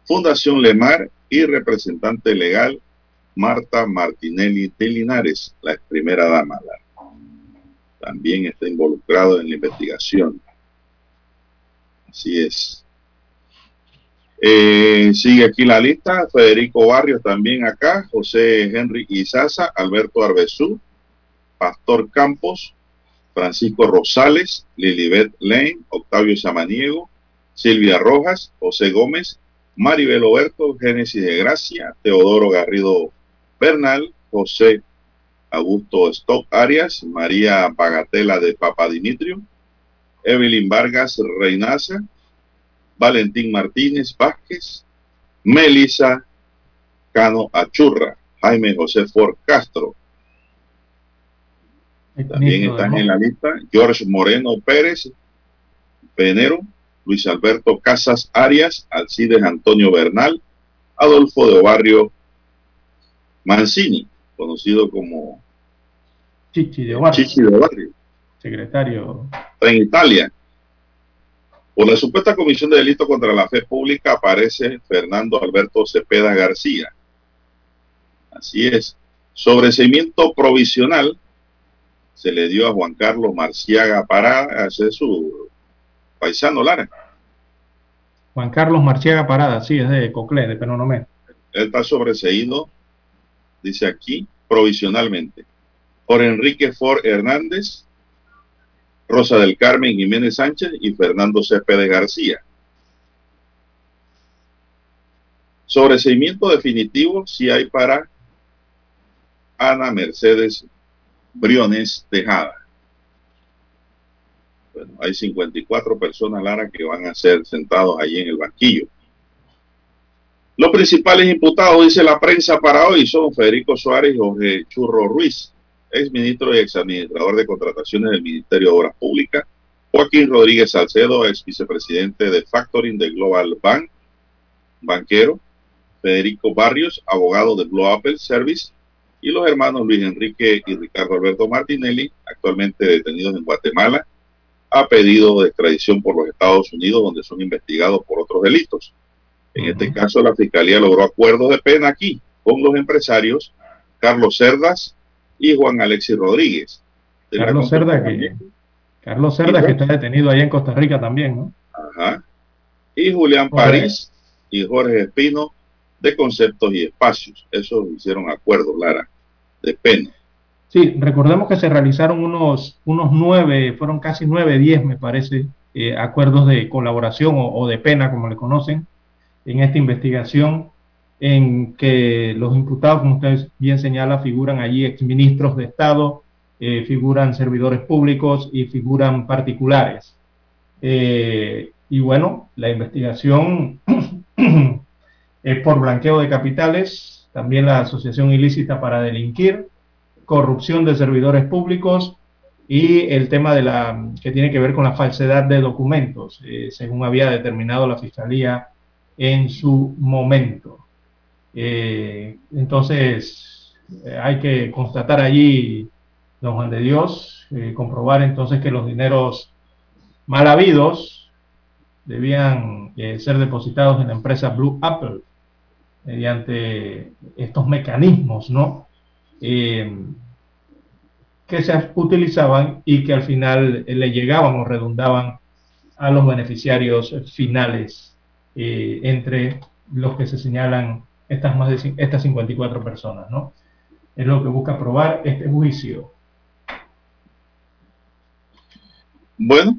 Fundación Lemar y representante legal Marta Martinelli de Linares, la primera dama. También está involucrado en la investigación. Así es. Eh, sigue aquí la lista. Federico Barrios también acá. José Henry Izaza, Alberto Arbezú, Pastor Campos, Francisco Rosales, Lilibet Lane, Octavio Samaniego, Silvia Rojas, José Gómez, Maribel Oberto, Génesis de Gracia, Teodoro Garrido Bernal, José Augusto Stock Arias, María Bagatela de Papa Dimitrio, Evelyn Vargas Reinaza, Valentín Martínez Vázquez, Melisa Cano Achurra, Jaime José Ford Castro. También están en la lista George Moreno Pérez, Venero, Luis Alberto Casas Arias, Alcides Antonio Bernal, Adolfo de Barrio Mancini, conocido como Chichi de Barrio. Chichi de Barrio. Secretario. En Italia. Por la supuesta comisión de delito contra la fe pública aparece Fernando Alberto Cepeda García. Así es. Sobreseimiento provisional se le dio a Juan Carlos Marciaga Parada, ese su paisano Lara. Juan Carlos Marciaga Parada, sí, es de Coclé, de Penonomé. Él está sobreseído, dice aquí, provisionalmente, por Enrique Ford Hernández, Rosa del Carmen Jiménez Sánchez y Fernando Céspedes García. Sobreseimiento definitivo si hay para Ana Mercedes Briones Tejada. Bueno, hay 54 personas, Lara, que van a ser sentados allí en el banquillo. Los principales imputados, dice la prensa para hoy, son Federico Suárez y Jorge Churro Ruiz, ex ministro y ex administrador de contrataciones del Ministerio de Obras Públicas, Joaquín Rodríguez Salcedo, ex vicepresidente de Factoring de Global Bank, banquero, Federico Barrios, abogado de Blue Apple Service, y los hermanos Luis Enrique y Ricardo Alberto Martinelli, actualmente detenidos en Guatemala, a pedido de extradición por los Estados Unidos, donde son investigados por otros delitos. En este caso, la Fiscalía logró acuerdos de pena aquí con los empresarios Carlos Cerdas y Juan Alexis Rodríguez. Carlos Cerdas, que, Carlos Cerdas que está detenido allá en Costa Rica también, ¿no? Ajá. Y Julián París y Jorge Espino de Conceptos y Espacios. Eso hicieron acuerdos, Lara, de pena. Sí, recordemos que se realizaron unos, unos nueve, fueron casi nueve, diez, me parece, eh, acuerdos de colaboración o, de pena, como le conocen, en esta investigación, en que los imputados, como ustedes bien señala, figuran allí exministros de Estado, eh, figuran servidores públicos y figuran particulares. Eh, y bueno, la investigación (clears throat) es por blanqueo de capitales, también la asociación ilícita para delinquir, corrupción de servidores públicos y el tema de la que tiene que ver con la falsedad de documentos, eh, según había determinado la fiscalía en su momento. Eh, entonces, eh, hay que constatar allí, don Juan de Dios, comprobar entonces que los dineros mal habidos debían ser depositados en la empresa Blue Apple mediante estos mecanismos, ¿no? Eh, que se utilizaban y que al final eh, le llegaban o redundaban a los beneficiarios finales, eh, entre los que se señalan estas más de estas 54 personas, ¿no? Es lo que busca probar este juicio. Bueno,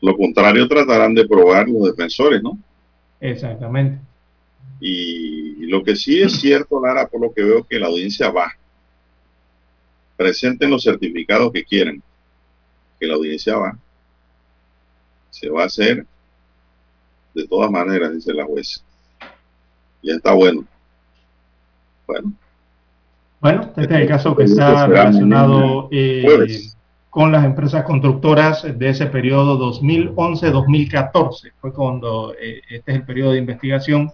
lo contrario tratarán de probar los defensores, ¿no? Exactamente. Y lo que sí es cierto, Lara, por lo que veo que la audiencia va. Presenten los certificados que quieran. Que la audiencia va. Se va a hacer de todas maneras, dice la jueza. Ya está bueno. Bueno. Bueno, este es el caso que está relacionado eh, con las empresas constructoras de ese periodo 2011-2014. Fue cuando eh, este es el periodo de investigación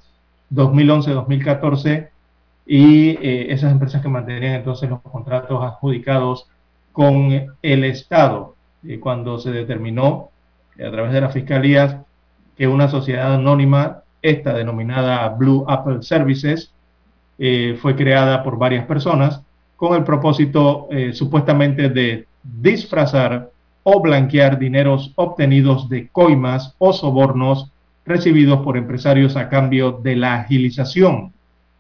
2011-2014 y eh, esas empresas que mantenían entonces los contratos adjudicados con el Estado. Y cuando se determinó a través de las fiscalías que una sociedad anónima, esta denominada Blue Apple Services, eh, fue creada por varias personas con el propósito eh, supuestamente de disfrazar o blanquear dineros obtenidos de coimas o sobornos recibidos por empresarios a cambio de la agilización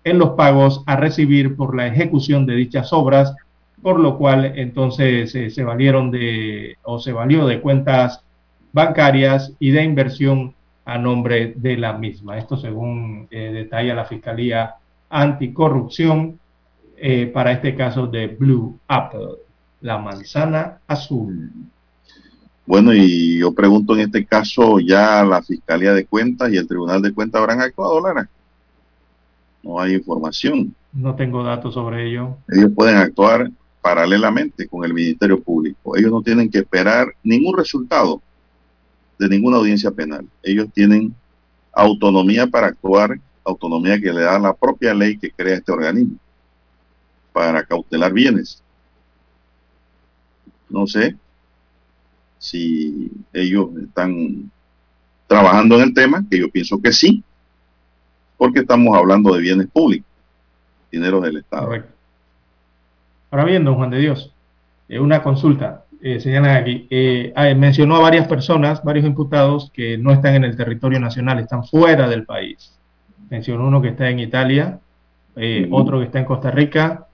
en los pagos a recibir por la ejecución de dichas obras, por lo cual entonces eh, se valieron de o se valió de cuentas bancarias y de inversión a nombre de la misma. Esto según eh, detalla la Fiscalía Anticorrupción eh, para este caso de Blue Apple, la manzana azul. Bueno, y yo pregunto en este caso, ¿ya la Fiscalía de Cuentas y el Tribunal de Cuentas habrán actuado, Lara? No hay información. No tengo datos sobre ello. Ellos pueden actuar paralelamente con el Ministerio Público. Ellos no tienen que esperar ningún resultado de ninguna audiencia penal. Ellos tienen autonomía para actuar, autonomía que le da la propia ley que crea este organismo para cautelar bienes. No sé, si ellos están trabajando en el tema, que yo pienso que sí, porque estamos hablando de bienes públicos, dinero del Estado. Correcto. Ahora bien, don Juan de Dios, eh, una consulta, eh, señalan aquí, eh, ah, mencionó a varias personas, varios imputados que no están en el territorio nacional, están fuera del país. Mencionó uno que está en Italia, otro que está en Costa Rica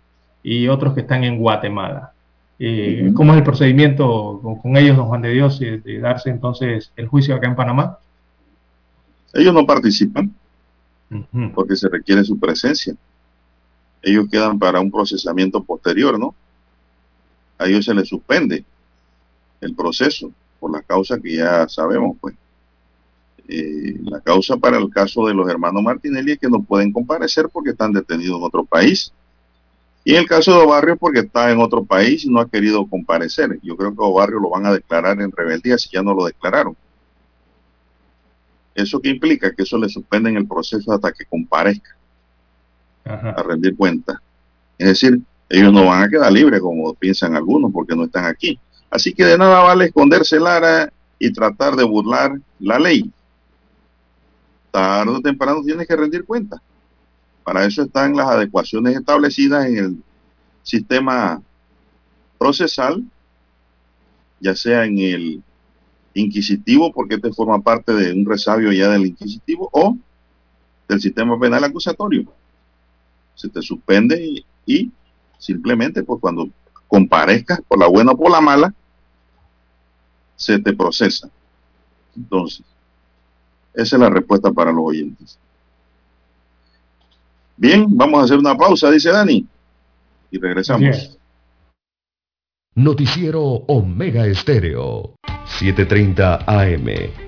y otros que están en Guatemala. Eh, ¿Cómo es el procedimiento con, ellos, don Juan de Dios, de, darse entonces el juicio acá en Panamá? Ellos no participan porque se requiere su presencia. Ellos quedan para un procesamiento posterior, ¿no? A ellos se les suspende el proceso por la causa que ya sabemos, pues. Eh, la causa para el caso de los hermanos Martinelli es que no pueden comparecer porque están detenidos en otro país y en el caso de Obarrio, porque está en otro país y no ha querido comparecer. Yo creo que Obarrio lo van a declarar en rebeldía si ya no lo declararon. ¿Eso qué implica? Que eso le suspenden el proceso hasta que comparezca a rendir cuenta. Es decir, ellos no van a quedar libres como piensan algunos porque no están aquí. Así que de nada vale esconderse Lara y tratar de burlar la ley. Tarde o temprano tienes que rendir cuenta. Para eso están las adecuaciones establecidas en el sistema procesal, ya sea en el inquisitivo, porque este forma parte de un resabio ya del inquisitivo, o del sistema penal acusatorio. Se te suspende y, simplemente, pues cuando comparezcas por la buena o por la mala, se te procesa. Entonces, esa es la respuesta para los oyentes. Bien, vamos a hacer una pausa, dice Dani, y regresamos. Noticiero Omega Estéreo, 7:30 AM.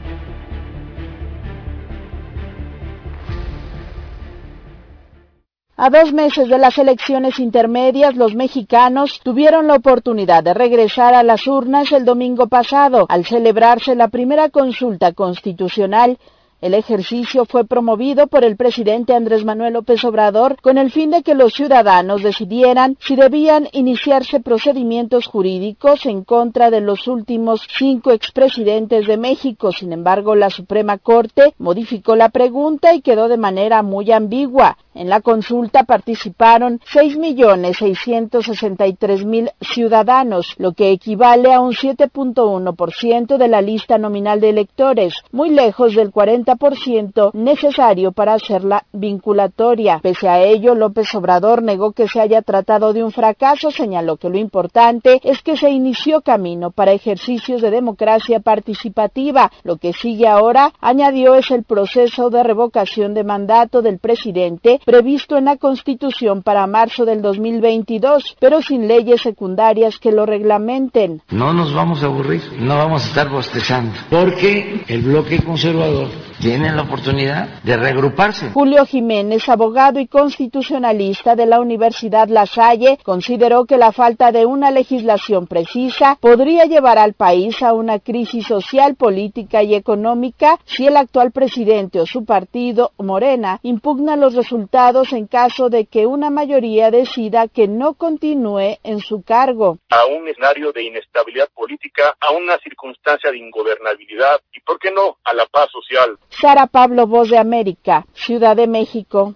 A dos meses de las elecciones intermedias, los mexicanos tuvieron la oportunidad de regresar a las urnas el domingo pasado, al celebrarse la primera consulta constitucional El ejercicio fue promovido por el presidente Andrés Manuel López Obrador con el fin de que los ciudadanos decidieran si debían iniciarse procedimientos jurídicos en contra de los últimos cinco expresidentes de México. Sin embargo, la Suprema Corte modificó la pregunta y quedó de manera muy ambigua. En la consulta participaron 6.663.000 ciudadanos, lo que equivale a un 7.1% de la lista nominal de electores, muy lejos del 40% necesario para hacerla vinculatoria. Pese a ello, López Obrador negó que se haya tratado de un fracaso, señaló que lo importante es que se inició camino para ejercicios de democracia participativa. Lo que sigue ahora, añadió, es el proceso de revocación de mandato del presidente previsto en la Constitución para marzo del 2022, pero sin leyes secundarias que lo reglamenten. No nos vamos a aburrir, no vamos a estar bostezando, porque el bloque conservador tiene la oportunidad de reagruparse. Julio Jiménez, abogado y constitucionalista de la Universidad La Salle, consideró que la falta de una legislación precisa podría llevar al país a una crisis social, política y económica si el actual presidente o su partido, Morena, impugna los resultados en caso de que una mayoría decida que no continúe en su cargo. A un escenario de inestabilidad política, a una circunstancia de ingobernabilidad y, ¿por qué no?, a la paz social. Sara Pablo, Voz de América, Ciudad de México.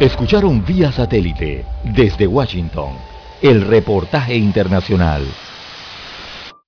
Escucharon vía satélite desde Washington el reportaje internacional.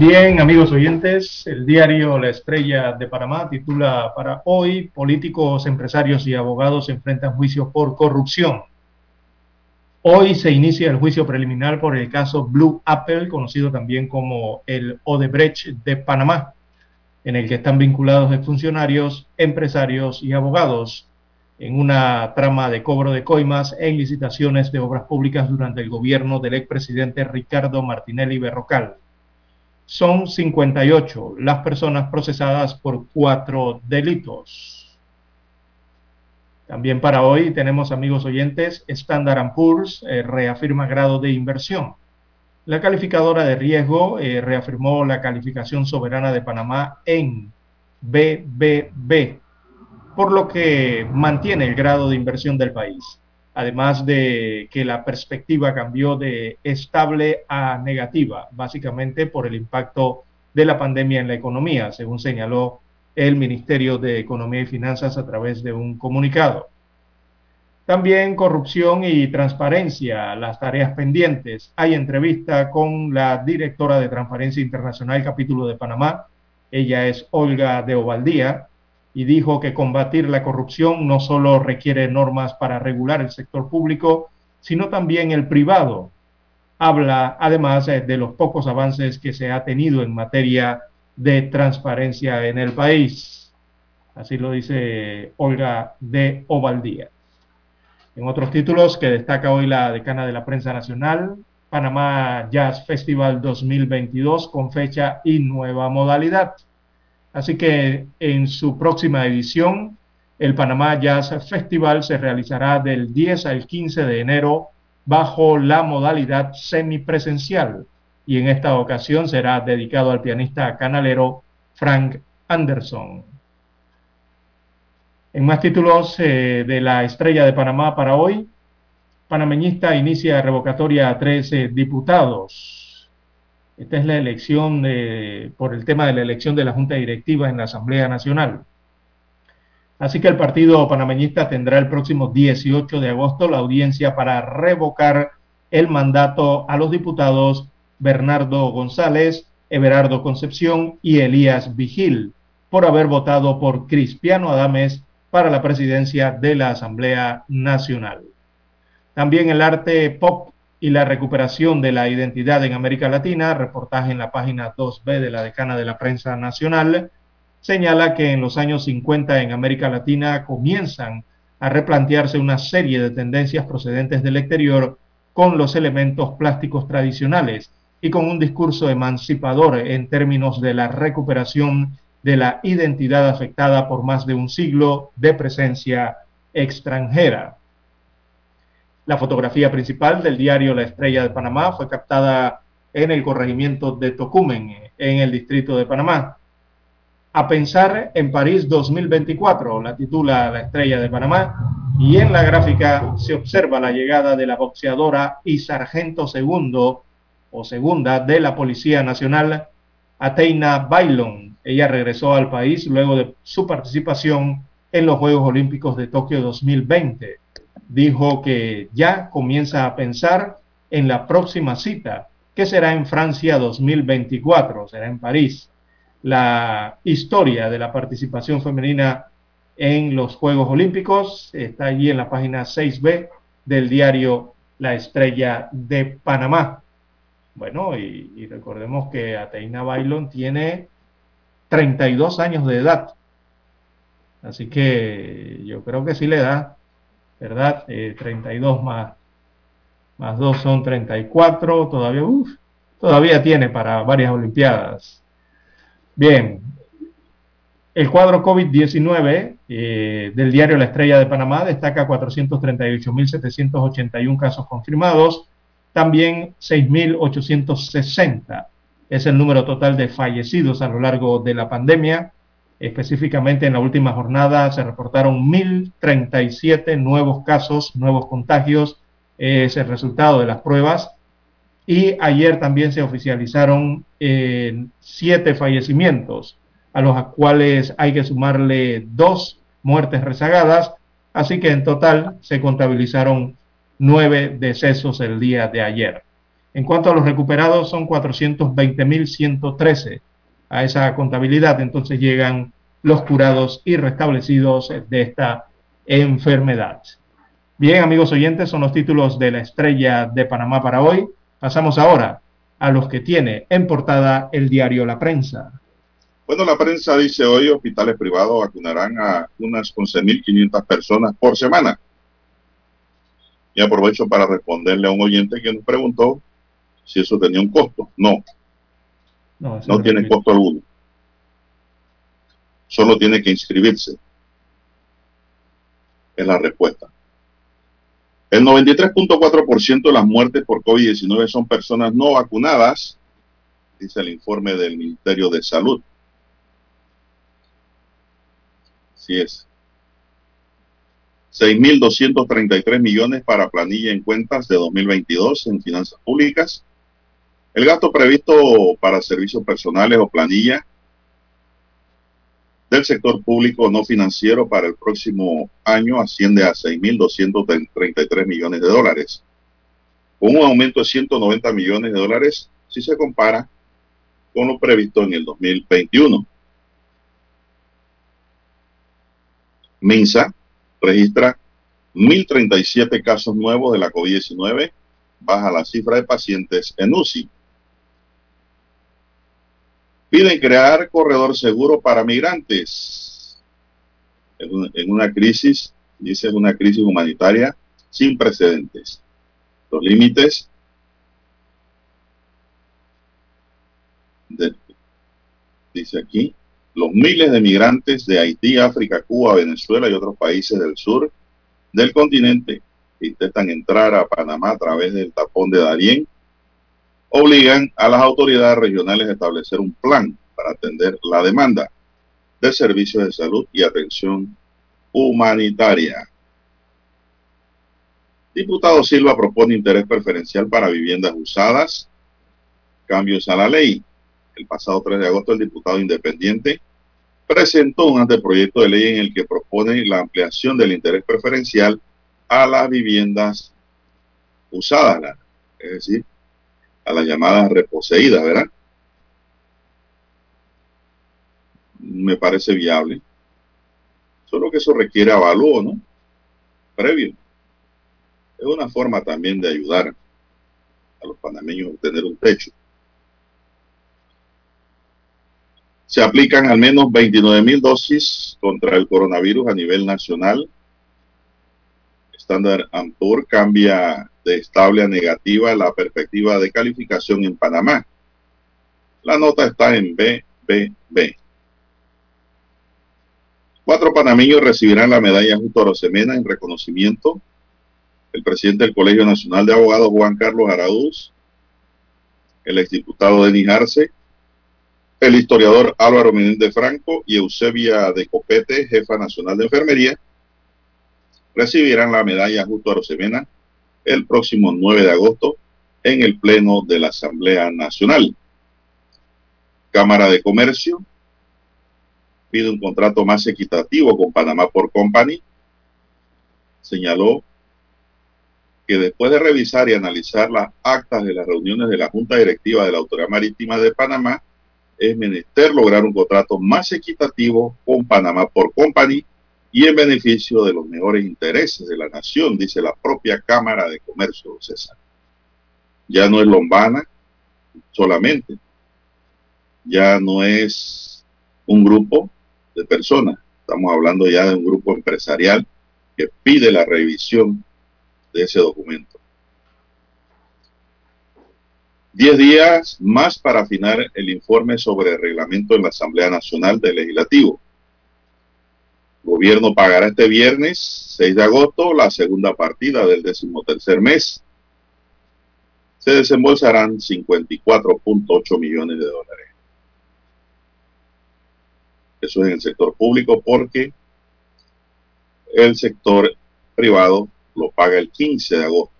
Bien, amigos oyentes, el diario La Estrella de Panamá titula para hoy, políticos, empresarios y abogados enfrentan juicio por corrupción. Hoy se inicia el juicio preliminar por el caso Blue Apple, conocido también como el Odebrecht de Panamá, en el que están vinculados funcionarios, empresarios y abogados en una trama de cobro de coimas en licitaciones de obras públicas durante el gobierno del expresidente Ricardo Martinelli Berrocal son 58 las personas procesadas por cuatro delitos. También para hoy tenemos, amigos oyentes, Standard Poor's eh, reafirma grado de inversión. La calificadora de riesgo eh, reafirmó la calificación soberana de Panamá en BBB, por lo que mantiene el grado de inversión del país además de que la perspectiva cambió de estable a negativa, básicamente por el impacto de la pandemia en la economía, según señaló el Ministerio de Economía y Finanzas a través de un comunicado. También corrupción y transparencia, las tareas pendientes. Hay entrevista con la directora de Transparencia Internacional capítulo de Panamá. Ella es Olga de Ovaldía y dijo que combatir la corrupción no solo requiere normas para regular el sector público, sino también el privado. Habla además eh, de los pocos avances que se ha tenido en materia de transparencia en el país. Así lo dice Olga de Ovaldía. En otros títulos que destaca hoy la decana de la prensa nacional, Panamá Jazz Festival 2022 con fecha y nueva modalidad. Así que en su próxima edición, el Panamá Jazz Festival se realizará del 10 al 15 de enero bajo la modalidad semipresencial y en esta ocasión será dedicado al pianista canalero Frank Anderson. En más títulos eh, de la estrella de Panamá para hoy, panameñista inicia revocatoria a 13 diputados. Esta es la elección por el tema de la elección de la Junta Directiva en la Asamblea Nacional. Así que el partido panameñista tendrá el próximo 18 de agosto la audiencia para revocar el mandato a los diputados Bernardo González, Everardo Concepción y Elías Vigil por haber votado por Cristiano Adames para la presidencia de la Asamblea Nacional. También el arte pop y la recuperación de la identidad en América Latina, reportaje en la página 2B de la Decana de la Prensa Nacional, señala que en los años 50 en América Latina comienzan a replantearse una serie de tendencias procedentes del exterior con los elementos plásticos tradicionales y con un discurso emancipador en términos de la recuperación de la identidad afectada por más de un siglo de presencia extranjera. La fotografía principal del diario La Estrella de Panamá fue captada en el corregimiento de Tocumen, en el distrito de Panamá. A pensar en París 2024, la titula La Estrella de Panamá, y en la gráfica se observa la llegada de la boxeadora y sargento segundo o segunda de la Policía Nacional, Ateina Bailon. Ella regresó al país luego de su participación en los Juegos Olímpicos de Tokio 2020 dijo que ya comienza a pensar en la próxima cita, que será en Francia 2024, será en París. La historia de la participación femenina en los Juegos Olímpicos está allí en la página 6B del diario La Estrella de Panamá. Bueno, y, recordemos que Ateina Bailon tiene 32 años de edad. Así que yo creo que sí le da ¿verdad? 32 eh, más, más 2 son 34, todavía, todavía tiene para varias Olimpiadas. Bien, el cuadro COVID-19 eh, del diario La Estrella de Panamá destaca 438.781 casos confirmados, también 6.860 es el número total de fallecidos a lo largo de la pandemia, Específicamente en la última jornada se reportaron 1.037 nuevos casos, nuevos contagios, es el resultado de las pruebas. Y ayer también se oficializaron eh, siete fallecimientos, a los cuales hay que sumarle dos muertes rezagadas, así que en total se contabilizaron nueve decesos el día de ayer. En cuanto a los recuperados, son 420.113 a esa contabilidad, entonces llegan los curados y restablecidos de esta enfermedad. Bien, amigos oyentes, son los títulos de la estrella de Panamá para hoy. Pasamos ahora a los que tiene en portada el diario La Prensa. Bueno, la prensa dice hoy hospitales privados vacunarán a unas 11.500 personas por semana. Y aprovecho para responderle a un oyente que nos preguntó si eso tenía un costo. No, no, no tiene costo alguno. Solo tiene que inscribirse. Es la respuesta. El 93.4% de las muertes por COVID-19 son personas no vacunadas, dice el informe del Ministerio de Salud. Así es. 6.233 millones para planilla en cuentas de 2022 en finanzas públicas. El gasto previsto para servicios personales o planilla del sector público no financiero para el próximo año asciende a 6.233 millones de dólares, con un aumento de 190 millones de dólares si se compara con lo previsto en el 2021. MINSA registra 1.037 casos nuevos de la COVID-19, baja la cifra de pacientes en UCI. Piden crear corredor seguro para migrantes. En una crisis, dice, una crisis humanitaria sin precedentes. Los límites dice aquí, los miles de migrantes de Haití, África, Cuba, Venezuela y otros países del sur del continente intentan entrar a Panamá a través del tapón de Darién obligan a las autoridades regionales a establecer un plan para atender la demanda de servicios de salud y atención humanitaria. Diputado Silva propone interés preferencial para viviendas usadas. cambios a la ley. El pasado 3 de agosto el diputado independiente presentó un anteproyecto de ley en el que propone la ampliación del interés preferencial a las viviendas usadas, es decir, a las llamadas reposeídas, ¿verdad? Me parece viable. Solo que eso requiere avalúo, ¿no? Previo. Es una forma también de ayudar a los panameños a obtener un techo. Se aplican al menos 29 mil dosis contra el coronavirus a nivel nacional. Standard Poor's cambia estable a negativa la perspectiva de calificación en Panamá. La nota está en BBB. Cuatro panameños recibirán la medalla Justo Rosemena en reconocimiento. El presidente del Colegio Nacional de Abogados, Juan Carlos Araúz, el exdiputado Denis Arce, el historiador Álvaro Menéndez Franco y Eusebia de Copete, jefa nacional de enfermería, recibirán la medalla Justo Rosemena el próximo 9 de agosto en el Pleno de la Asamblea Nacional. Cámara de Comercio pide un contrato más equitativo con Panamá por Company. Señaló que después de revisar y analizar las actas de las reuniones de la Junta Directiva de la Autoridad Marítima de Panamá, es menester lograr un contrato más equitativo con Panamá por Company y en beneficio de los mejores intereses de la nación, dice la propia Cámara de Comercio, César. Ya no es Lombana solamente, ya no es un grupo de personas, estamos hablando ya de un grupo empresarial que pide la revisión de ese documento. Diez días más para afinar el informe sobre el reglamento en la Asamblea Nacional del Legislativo. Gobierno pagará este viernes 6 de agosto la segunda partida del decimotercer mes. Se desembolsarán 54.8 millones de dólares. Eso es en el sector público porque el sector privado lo paga el 15 de agosto.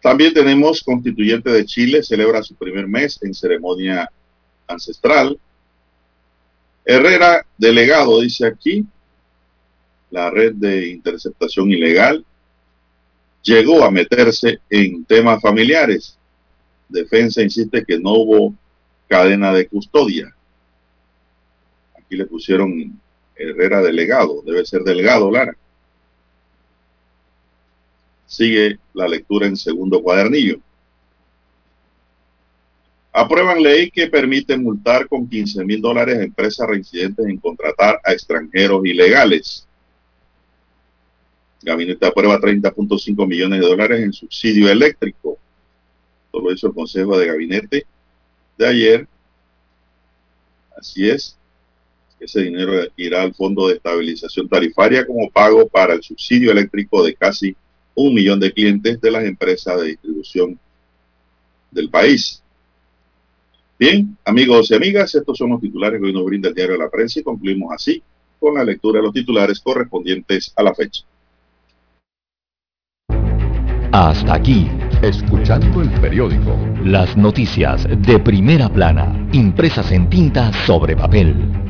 También tenemos Constituyente de Chile, celebra su primer mes en ceremonia ancestral. Herrera, delegado, dice aquí, la red de interceptación ilegal, llegó a meterse en temas familiares. Defensa insiste que no hubo cadena de custodia. Aquí le pusieron Herrera delegado, debe ser delegado, Lara. Sigue la lectura en segundo cuadernillo. Aprueban ley que permite multar con 15 mil dólares a empresas reincidentes en contratar a extranjeros ilegales. Gabinete aprueba 30.5 millones de dólares en subsidio eléctrico. Todo lo hizo el Consejo de Gabinete de ayer. Así es. Ese dinero irá al Fondo de Estabilización Tarifaria como pago para el subsidio eléctrico de casi un millón de clientes de las empresas de distribución del país. Bien, amigos y amigas, estos son los titulares que hoy nos brinda el diario de la prensa y concluimos así con la lectura de los titulares correspondientes a la fecha. Hasta aquí, escuchando el periódico. Las noticias de primera plana, impresas en tinta sobre papel.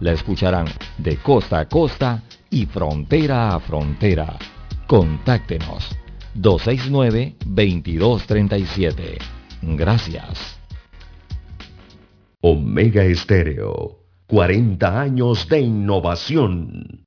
la escucharán de costa a costa y frontera a frontera. Contáctenos 269-2237. Gracias. Omega Estéreo, 40 años de innovación.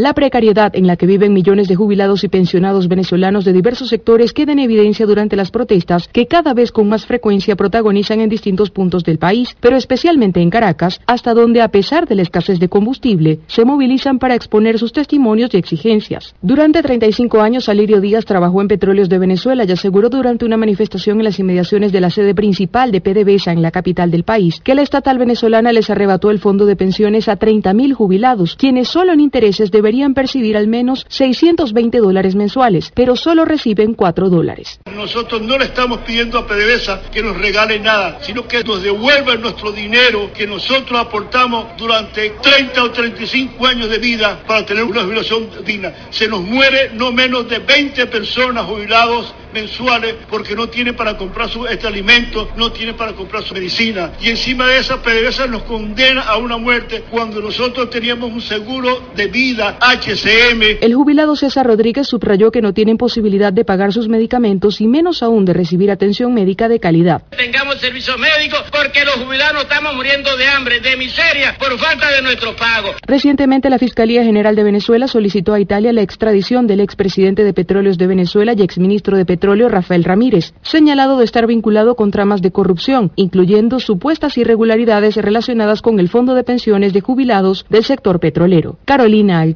La precariedad en la que viven millones de jubilados y pensionados venezolanos de diversos sectores queda en evidencia durante las protestas que cada vez con más frecuencia protagonizan en distintos puntos del país, pero especialmente en Caracas, hasta donde a pesar de la escasez de combustible, se movilizan para exponer sus testimonios y exigencias. Durante 35 años, Alirio Díaz trabajó en Petróleos de Venezuela y aseguró durante una manifestación en las inmediaciones de la sede principal de PDVSA en la capital del país que la estatal venezolana les arrebató el fondo de pensiones a 30.000 jubilados, quienes solo en intereses de deberían percibir al menos 620 dólares mensuales, pero solo reciben 4 dólares. Nosotros no le estamos pidiendo a PDVSA que nos regale nada, sino que nos devuelvan nuestro dinero que nosotros aportamos durante 30 o 35 años de vida para tener una jubilación digna. Se nos muere no menos de 20 personas jubilados mensuales porque no tiene para comprar su este alimento, no tiene para comprar su medicina. Y encima de esa PDVSA nos condena a una muerte cuando nosotros teníamos un seguro de vida HCM. El jubilado César Rodríguez subrayó que no tienen posibilidad de pagar sus medicamentos y menos aún de recibir atención médica de calidad. Tengamos servicios médicos porque los jubilados estamos muriendo de hambre, de miseria, por falta de nuestro pago. Recientemente la Fiscalía General de Venezuela solicitó a Italia la extradición del expresidente de Petróleos de Venezuela y exministro de Petróleo Rafael Ramírez, señalado de estar vinculado con tramas de corrupción, incluyendo supuestas irregularidades relacionadas con el Fondo de Pensiones de Jubilados del sector petrolero. Carolina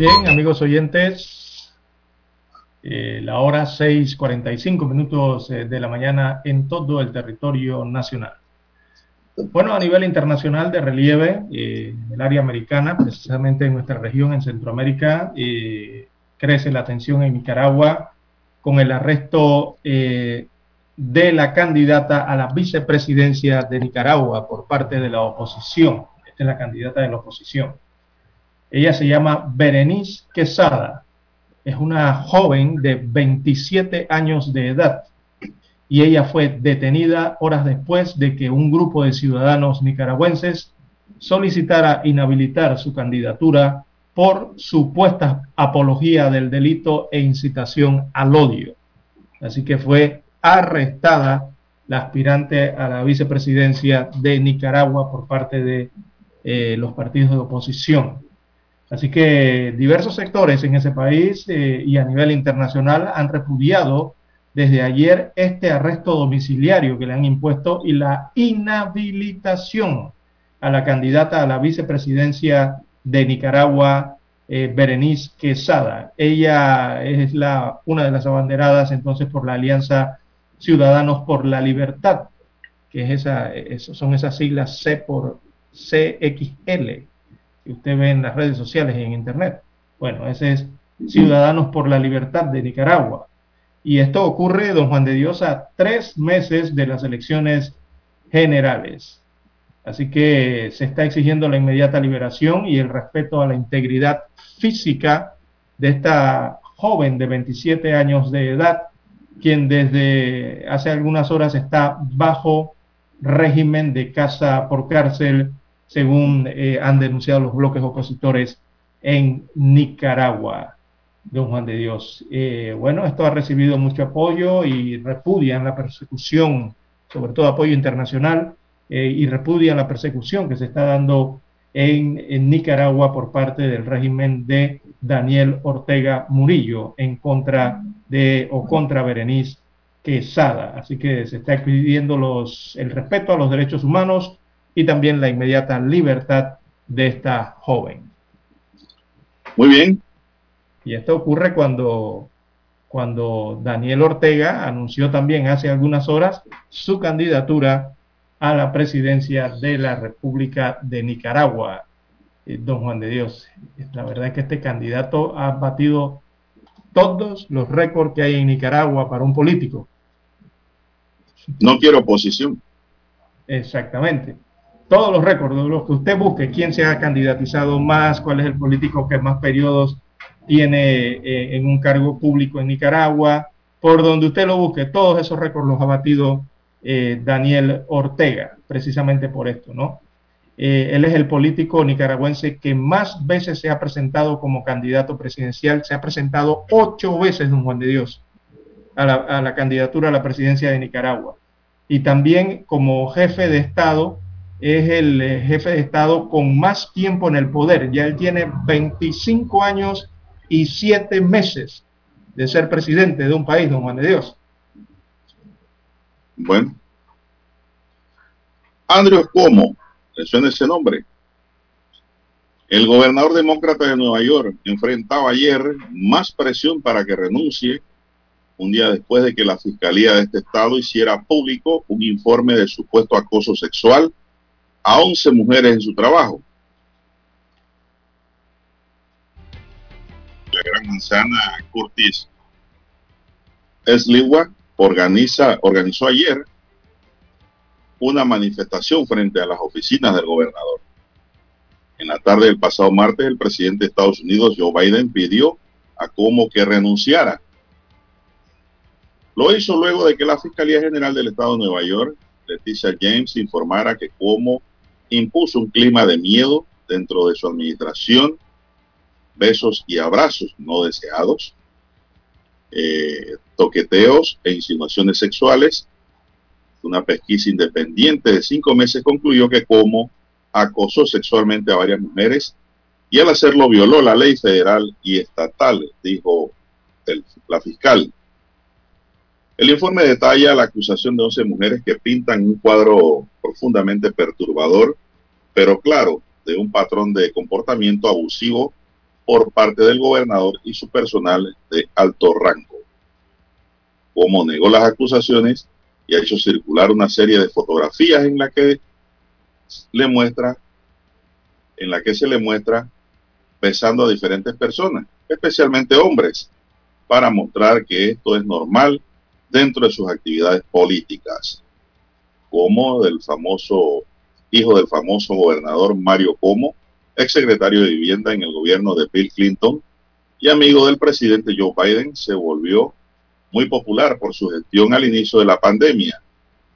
Bien, amigos oyentes, eh, la hora 6:45 minutos eh, de la mañana en todo el territorio nacional. Bueno, a nivel internacional de relieve, eh, el área americana, precisamente en nuestra región, en Centroamérica, crece la tensión en Nicaragua con el arresto de la candidata a la vicepresidencia de Nicaragua por parte de la oposición. Esta es la candidata de la oposición. Ella se llama Berenice Quesada. Es una joven de 27 años de edad y ella fue detenida horas después de que un grupo de ciudadanos nicaragüenses solicitara inhabilitar su candidatura por supuesta apología del delito e incitación al odio. Así que fue arrestada la aspirante a la vicepresidencia de Nicaragua por parte de eh, los partidos de oposición. Así que diversos sectores en ese país eh, y a nivel internacional han repudiado desde ayer este arresto domiciliario que le han impuesto y la inhabilitación a la candidata a la vicepresidencia de Nicaragua, eh, Berenice Quesada. Ella es la, una de las abanderadas entonces por la Alianza Ciudadanos por la Libertad, que es esa, son esas siglas C por CXL, que usted ve en las redes sociales y en Internet. Bueno, ese es Ciudadanos por la Libertad de Nicaragua. Y esto ocurre, don Juan de Dios, a tres meses de las elecciones generales. Así que se está exigiendo la inmediata liberación y el respeto a la integridad física de esta joven de 27 años de edad, quien desde hace algunas horas está bajo régimen de casa por cárcel según eh, han denunciado los bloques opositores en Nicaragua. Don Juan de Dios. Eh, bueno, esto ha recibido mucho apoyo y repudian la persecución, sobre todo apoyo internacional, eh, y repudian la persecución que se está dando en, Nicaragua por parte del régimen de Daniel Ortega Murillo en contra de o contra Berenice Quesada. Así que se está pidiendo los, el respeto a los derechos humanos y también la inmediata libertad de esta joven. Muy bien. Y esto ocurre cuando, cuando Daniel Ortega anunció también hace algunas horas su candidatura a la presidencia de la República de Nicaragua. Eh, don Juan de Dios, la verdad es que este candidato ha batido todos los récords que hay en Nicaragua para un político. No quiero oposición. Exactamente. Todos los récords, los que usted busque, quién se ha candidatizado más, cuál es el político que más periodos tiene eh, en un cargo público en Nicaragua, por donde usted lo busque, todos esos récords los ha batido eh, Daniel Ortega, precisamente por esto, ¿no? Eh, él es el político nicaragüense que más veces se ha presentado como candidato presidencial. Se ha presentado ocho veces, don Juan de Dios, a la, candidatura a la presidencia de Nicaragua. Y también como jefe de Estado, es el eh, jefe de Estado con más tiempo en el poder. Ya él tiene 25 años y 7 meses de ser presidente de un país, don Juan de Dios. Bueno. Andrew ¿cómo? suena ese nombre? El gobernador demócrata de Nueva York enfrentaba ayer más presión para que renuncie un día después de que la Fiscalía de este estado hiciera público un informe de supuesto acoso sexual a 11 mujeres en su trabajo. La gran manzana Curtis Sliwa organiza, organizó ayer una manifestación frente a las oficinas del gobernador. En la tarde del pasado martes, el presidente de Estados Unidos, Joe Biden, pidió a Como que renunciara. Lo hizo luego de que la Fiscalía General del Estado de Nueva York, Leticia James, informara que Como impuso un clima de miedo dentro de su administración, besos y abrazos no deseados, eh, toqueteos e insinuaciones sexuales una pesquisa independiente de cinco meses concluyó que como acosó sexualmente a varias mujeres y al hacerlo violó la ley federal y estatal, dijo la fiscal. El informe detalla la acusación de 11 mujeres que pintan un cuadro profundamente perturbador, pero claro, de un patrón de comportamiento abusivo por parte del gobernador y su personal de alto rango. Como negó las acusaciones, y ha hecho circular una serie de fotografías en la que le muestra, en la que se le muestra besando a diferentes personas, especialmente hombres, para mostrar que esto es normal dentro de sus actividades políticas, como del famoso hijo del famoso gobernador Mario Como, exsecretario de Vivienda en el gobierno de Bill Clinton y amigo del presidente Joe Biden, se volvió muy popular por su gestión al inicio de la pandemia,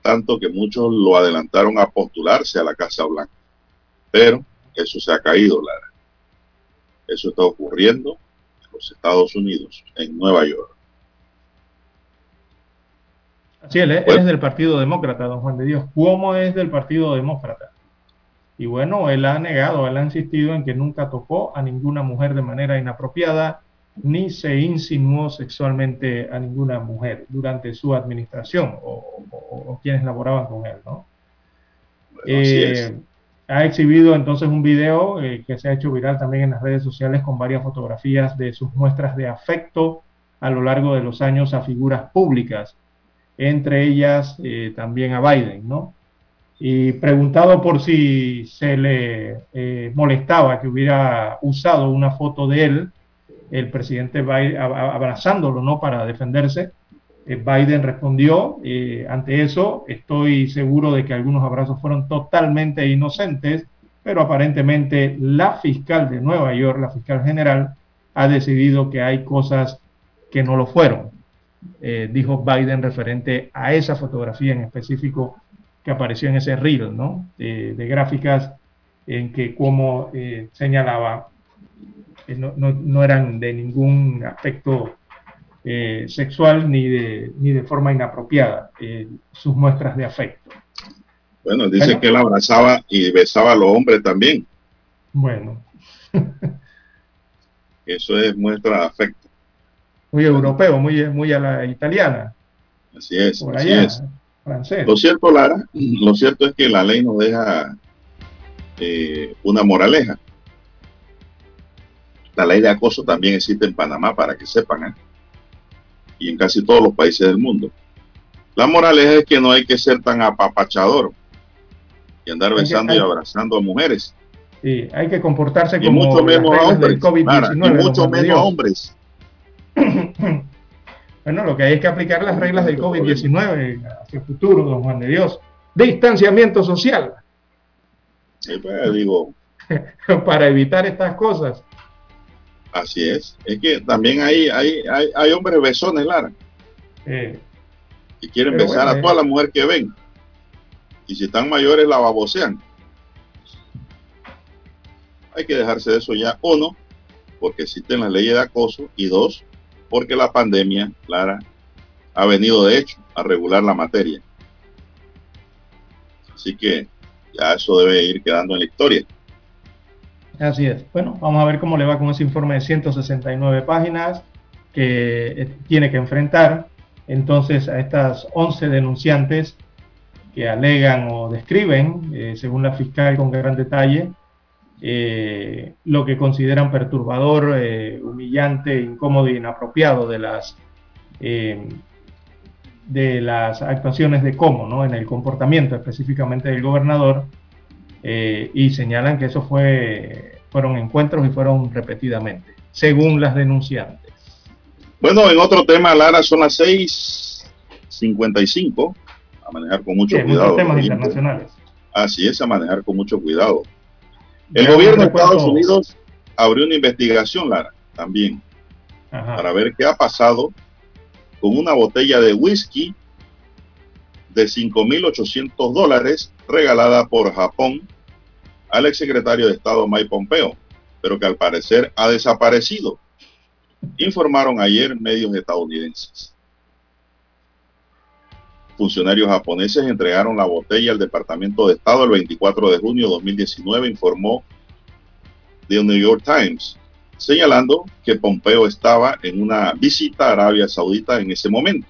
tanto que muchos lo adelantaron a postularse a la Casa Blanca. Pero eso se ha caído, Lara. Eso está ocurriendo en los Estados Unidos, en Nueva York. Es, él es del Partido Demócrata, don Juan de Dios. ¿Cómo es del Partido Demócrata? Y bueno, él ha negado, él ha insistido en que nunca tocó a ninguna mujer de manera inapropiada, ni se insinuó sexualmente a ninguna mujer durante su administración o, quienes laboraban con él, ¿no? Eh, ha exhibido entonces un video eh, que se ha hecho viral también en las redes sociales con varias fotografías de sus muestras de afecto a lo largo de los años a figuras públicas, entre ellas eh, también a Biden, ¿no? Y preguntado por si se le molestaba que hubiera usado una foto de él el presidente Biden abrazándolo, ¿no? Para defenderse. Eh, Biden respondió, eh, ante eso estoy seguro de que algunos abrazos fueron totalmente inocentes, pero aparentemente la fiscal de Nueva York, la fiscal general, ha decidido que hay cosas que no lo fueron, eh, dijo Biden referente a esa fotografía en específico que apareció en ese reel, ¿no? de gráficas en que como señalaba no, no, eran de ningún aspecto eh, sexual ni de, ni de forma inapropiada eh, sus muestras de afecto. Bueno, dice que él abrazaba y besaba a los hombres también. Bueno. (laughs) Eso es muestra de afecto. Muy europeo, muy, muy a la italiana. Así es, así es. Lo cierto, Lara, lo cierto es que la ley no deja eh, una moraleja. La ley de acoso también existe en Panamá, para que sepan, ¿eh? y en casi todos los países del mundo. La moraleja es que no hay que ser tan apapachador y andar besando y abrazando a mujeres. Sí, hay que comportarse y como mucho menos a hombres, COVID-19. y mucho menos a hombres. (coughs) bueno, lo que hay es que aplicar las reglas del COVID-19 hacia el futuro, don Juan de Dios. Distanciamiento social. Sí, pues digo. (laughs) Para evitar estas cosas. Así es. Es que también hay, hay, hay, hay hombres besones, Lara. Eh, y quieren besar bueno, a toda eh. la mujer que ven. Y si están mayores, la babosean. Hay que dejarse de eso ya. Uno, porque existen las leyes de acoso. Y dos, porque la pandemia, Lara, ha venido de hecho a regular la materia. Así que ya eso debe ir quedando en la historia. Así es. Bueno, vamos a ver cómo le va con ese informe de 169 páginas que eh, tiene que enfrentar entonces a estas 11 denunciantes que alegan o describen, eh, según la fiscal con gran detalle, eh, lo que consideran perturbador, eh, humillante, incómodo e inapropiado de las eh, de las actuaciones de cómo, ¿no? En el comportamiento específicamente del gobernador y señalan que eso fue fueron encuentros y fueron repetidamente, según las denunciantes. Bueno, en otro tema, Lara, son las 6.55. A manejar con mucho Sí, cuidado. temas internacionales. Así es, a manejar con mucho cuidado. El gobierno de Estados Unidos abrió una investigación, Lara, también, Ajá. para ver qué ha pasado con una botella de whisky de 5.800 dólares regalada por Japón al exsecretario de Estado Mike Pompeo, pero que al parecer ha desaparecido, informaron ayer medios estadounidenses. Funcionarios japoneses entregaron la botella al Departamento de Estado el 24 de junio de 2019, informó The New York Times, señalando que Pompeo estaba en una visita a Arabia Saudita en ese momento.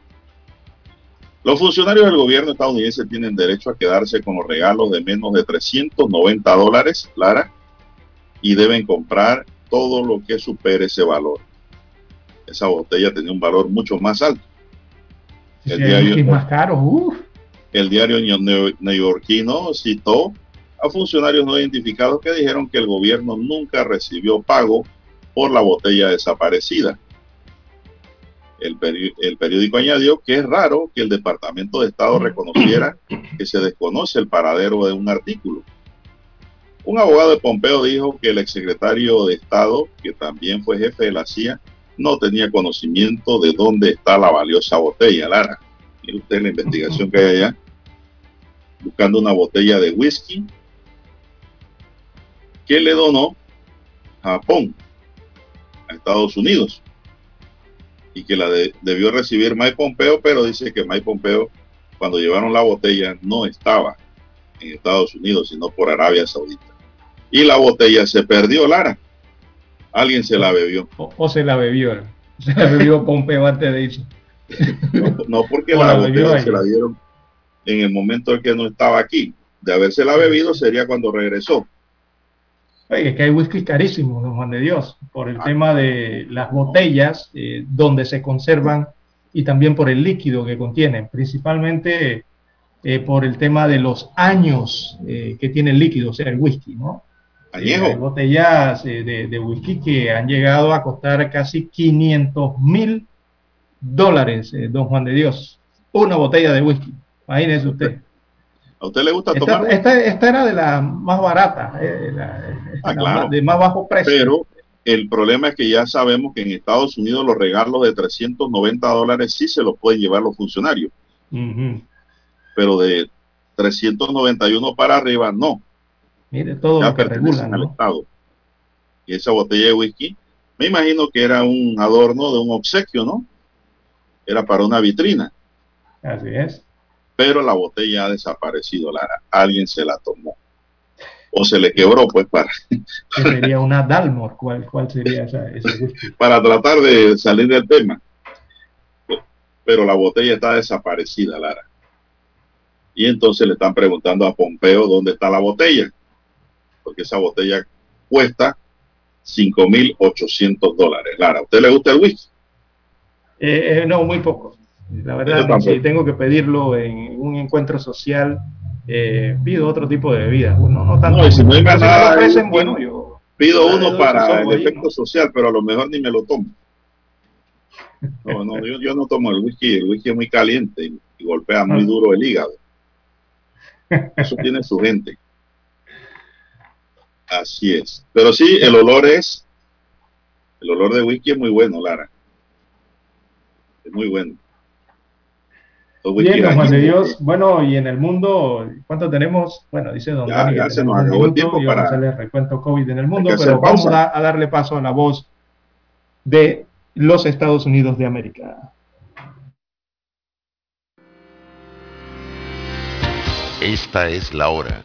Los funcionarios del gobierno estadounidense tienen derecho a quedarse con los regalos de menos de 390 dólares, Lara, y deben comprar todo lo que supere ese valor. Esa botella tenía un valor mucho más alto. El diario- whiskies más. El diario neo- neoyorquino citó a funcionarios no identificados que dijeron que el gobierno nunca recibió pago por la botella desaparecida. El, peri- el periódico añadió que es raro que el Departamento de Estado reconociera que se desconoce el paradero de un artículo. Un abogado de Pompeo dijo que el exsecretario de Estado, que también fue jefe de la CIA, no tenía conocimiento de dónde está la valiosa botella, Lara. Mire usted la investigación que hay allá, buscando una botella de whisky que le donó Japón a Estados Unidos y que la de- debió recibir Mike Pompeo, pero dice que Mike Pompeo, cuando llevaron la botella, no estaba en Estados Unidos, sino por Arabia Saudita. Y la botella se perdió, Lara. Alguien se la bebió. O, o se la bebió. (laughs) Se la bebió Pompeo antes de irse. (laughs) No porque la botella se la dieron en el momento en que no estaba aquí. De haberse la bebido sería cuando regresó. Oye, es que hay whisky carísimo, don Juan de Dios, por Ah. el tema de las botellas eh, donde se conservan y también por el líquido que contienen, principalmente eh, por el tema de los años eh, que tiene el líquido, o sea, el whisky, ¿no? Añejo. Eh, hay botellas eh, de, de whisky que han llegado a costar casi 500 mil dólares, eh, don Juan de Dios. Una botella de whisky, imagínese usted. (laughs) ¿A usted le gusta tomar? esta- esta era de la más barata, eh, la- Ah, la claro. más- de más bajo precio. Pero el problema es que ya sabemos que en Estados Unidos los regalos de 390 dólares sí se los pueden llevar los funcionarios, Ujú. pero de 391 para arriba no. Mire todo ya lo que regulan, al ¿no? Estado. Y esa botella de whisky, me imagino que era un adorno de un obsequio, ¿no? Era para una vitrina, Así es. pero la botella ha desaparecido, Lara. Alguien se la tomó. O se le quebró, pues, para, sería una Dalmor. ¿Cuál, cuál sería esa, ese whisky? (laughs) para tratar de salir del tema. Pero la botella está desaparecida, Lara. Y entonces le están preguntando a Pompeo dónde está la botella. Porque esa botella cuesta 5.800 dólares. Lara, ¿a usted le gusta el whisky? Eh, eh, no, muy poco. La verdad, si tengo que pedirlo en un encuentro social, eh, pido otro tipo de bebida. No, no tanto. No, y si no hay más nada, ofrecen, bueno, yo pido uno para el efecto social, pero a lo mejor ni me lo tomo. (laughs) No, no, yo, yo, no tomo el whisky, el whisky es muy caliente y, y golpea muy duro el hígado. Eso tiene su gente. Así es. Pero sí, el olor es, el olor de whisky es muy bueno, Lara. Es muy bueno. Bien, don Juan de Dios. Bueno, y en el mundo, ¿cuánto tenemos? Bueno, dice don ya, Dani, ya se nos acabó el tiempo para hacerle recuento COVID en el mundo, pero vamos a, a darle paso a la voz de los Estados Unidos de América. Esta es la hora.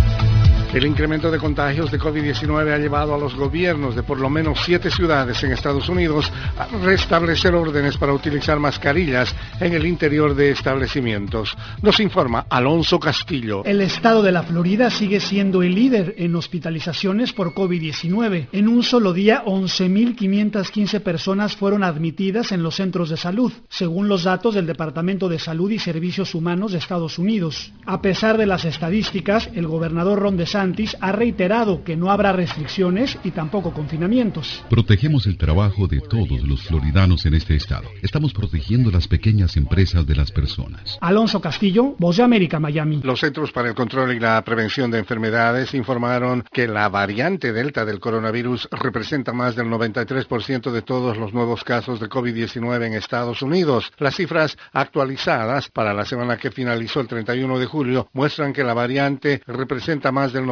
El incremento de contagios de COVID-19 ha llevado a los gobiernos de por lo menos siete ciudades en Estados Unidos a restablecer órdenes para utilizar mascarillas en el interior de establecimientos. Nos informa Alonso Castillo. El estado de la Florida sigue siendo el líder en hospitalizaciones por COVID-19. En un solo día, 11.515 personas fueron admitidas en los centros de salud, según los datos del Departamento de Salud y Servicios Humanos de Estados Unidos. A pesar de las estadísticas, el gobernador Ron DeSantis ha reiterado que no habrá restricciones y tampoco confinamientos. Protegemos el trabajo de todos los floridanos en este estado. Estamos protegiendo las pequeñas empresas de las personas. Alonso Castillo, Voz de América, Miami. Los Centros para el Control y la Prevención de Enfermedades informaron que la variante Delta del coronavirus representa más del 93% de todos los nuevos casos de COVID-19 en Estados Unidos. Las cifras actualizadas para la semana que finalizó el 31 de julio muestran que la variante representa más del 93%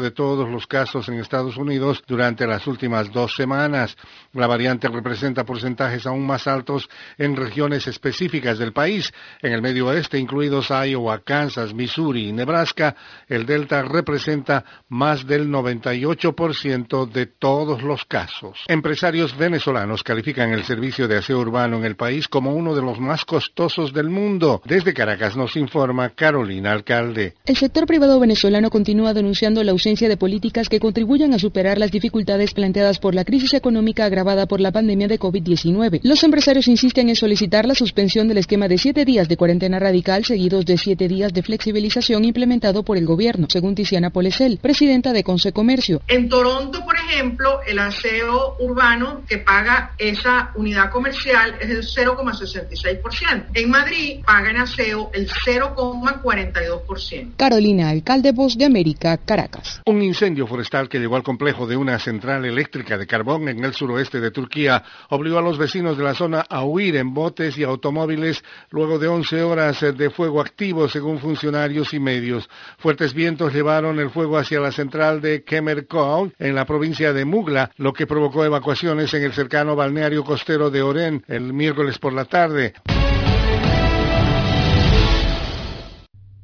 de todos los casos en Estados Unidos durante las últimas dos semanas. La variante representa porcentajes aún más altos en regiones específicas del país. En el medio oeste, incluidos Iowa, Kansas, Missouri y Nebraska, el Delta representa más del 98% de todos los casos. Empresarios venezolanos califican el servicio de aseo urbano en el país como uno de los más costosos del mundo. Desde Caracas nos informa Carolina Alcalde. El sector privado venezolano continúa denunciando la ausencia de políticas que contribuyan a superar las dificultades planteadas por la crisis económica agravada por la pandemia de COVID-19. Los empresarios insisten en solicitar la suspensión del esquema de siete días de cuarentena radical seguidos de siete días de flexibilización implementado por el gobierno, según Tiziana Polesel, presidenta de Consecomercio. En Toronto, por ejemplo, el aseo urbano que paga esa unidad comercial es el 0,66%. En Madrid paga en aseo el 0,42%. Carolina, alcalde Voz de América, Caracas. Un incendio forestal que llegó al complejo de una central eléctrica de carbón en el suroeste de Turquía obligó a los vecinos de la zona a huir en botes y automóviles luego de 11 horas de fuego activo, según funcionarios y medios. Fuertes vientos llevaron el fuego hacia la central de Kemerkov en la provincia de Mugla, lo que provocó evacuaciones en el cercano balneario costero de Oren el miércoles por la tarde.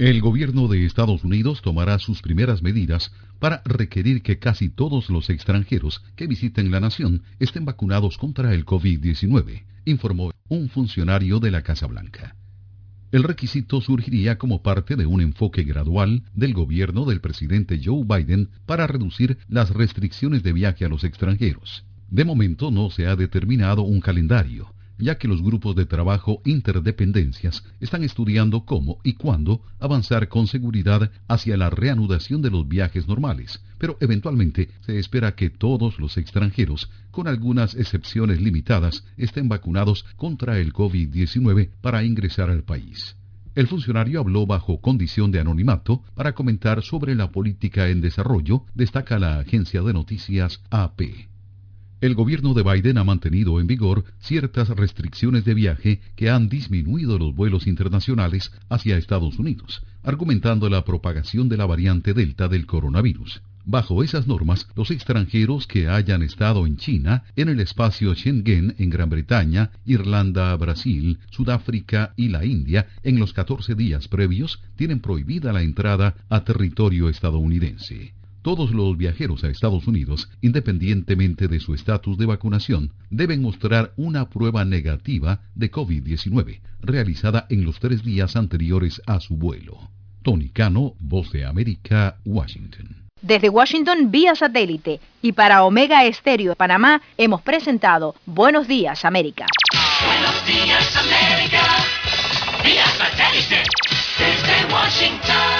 El gobierno de Estados Unidos tomará sus primeras medidas para requerir que casi todos los extranjeros que visiten la nación estén vacunados contra el COVID-19, informó un funcionario de la Casa Blanca. El requisito surgiría como parte de un enfoque gradual del gobierno del presidente Joe Biden para reducir las restricciones de viaje a los extranjeros. De momento no se ha determinado un calendario, ya que los grupos de trabajo interdependencias están estudiando cómo y cuándo avanzar con seguridad hacia la reanudación de los viajes normales, pero eventualmente se espera que todos los extranjeros, con algunas excepciones limitadas, estén vacunados contra el COVID-19 para ingresar al país. El funcionario habló bajo condición de anonimato para comentar sobre la política en desarrollo, destaca la agencia de noticias AP. El gobierno de Biden ha mantenido en vigor ciertas restricciones de viaje que han disminuido los vuelos internacionales hacia Estados Unidos, argumentando la propagación de la variante Delta del coronavirus. Bajo esas normas, los extranjeros que hayan estado en China, en el espacio Schengen en Gran Bretaña, Irlanda, Brasil, Sudáfrica y la India en los 14 días previos tienen prohibida la entrada a territorio estadounidense. Todos los viajeros a Estados Unidos, independientemente de su estatus de vacunación, deben mostrar una prueba negativa de COVID-19, realizada en los tres días anteriores a su vuelo. Tony Cano, Voz de América, Washington. Desde Washington vía satélite y para Omega Estéreo de Panamá hemos presentado Buenos Días América. Buenos días, América. Vía satélite. Desde Washington.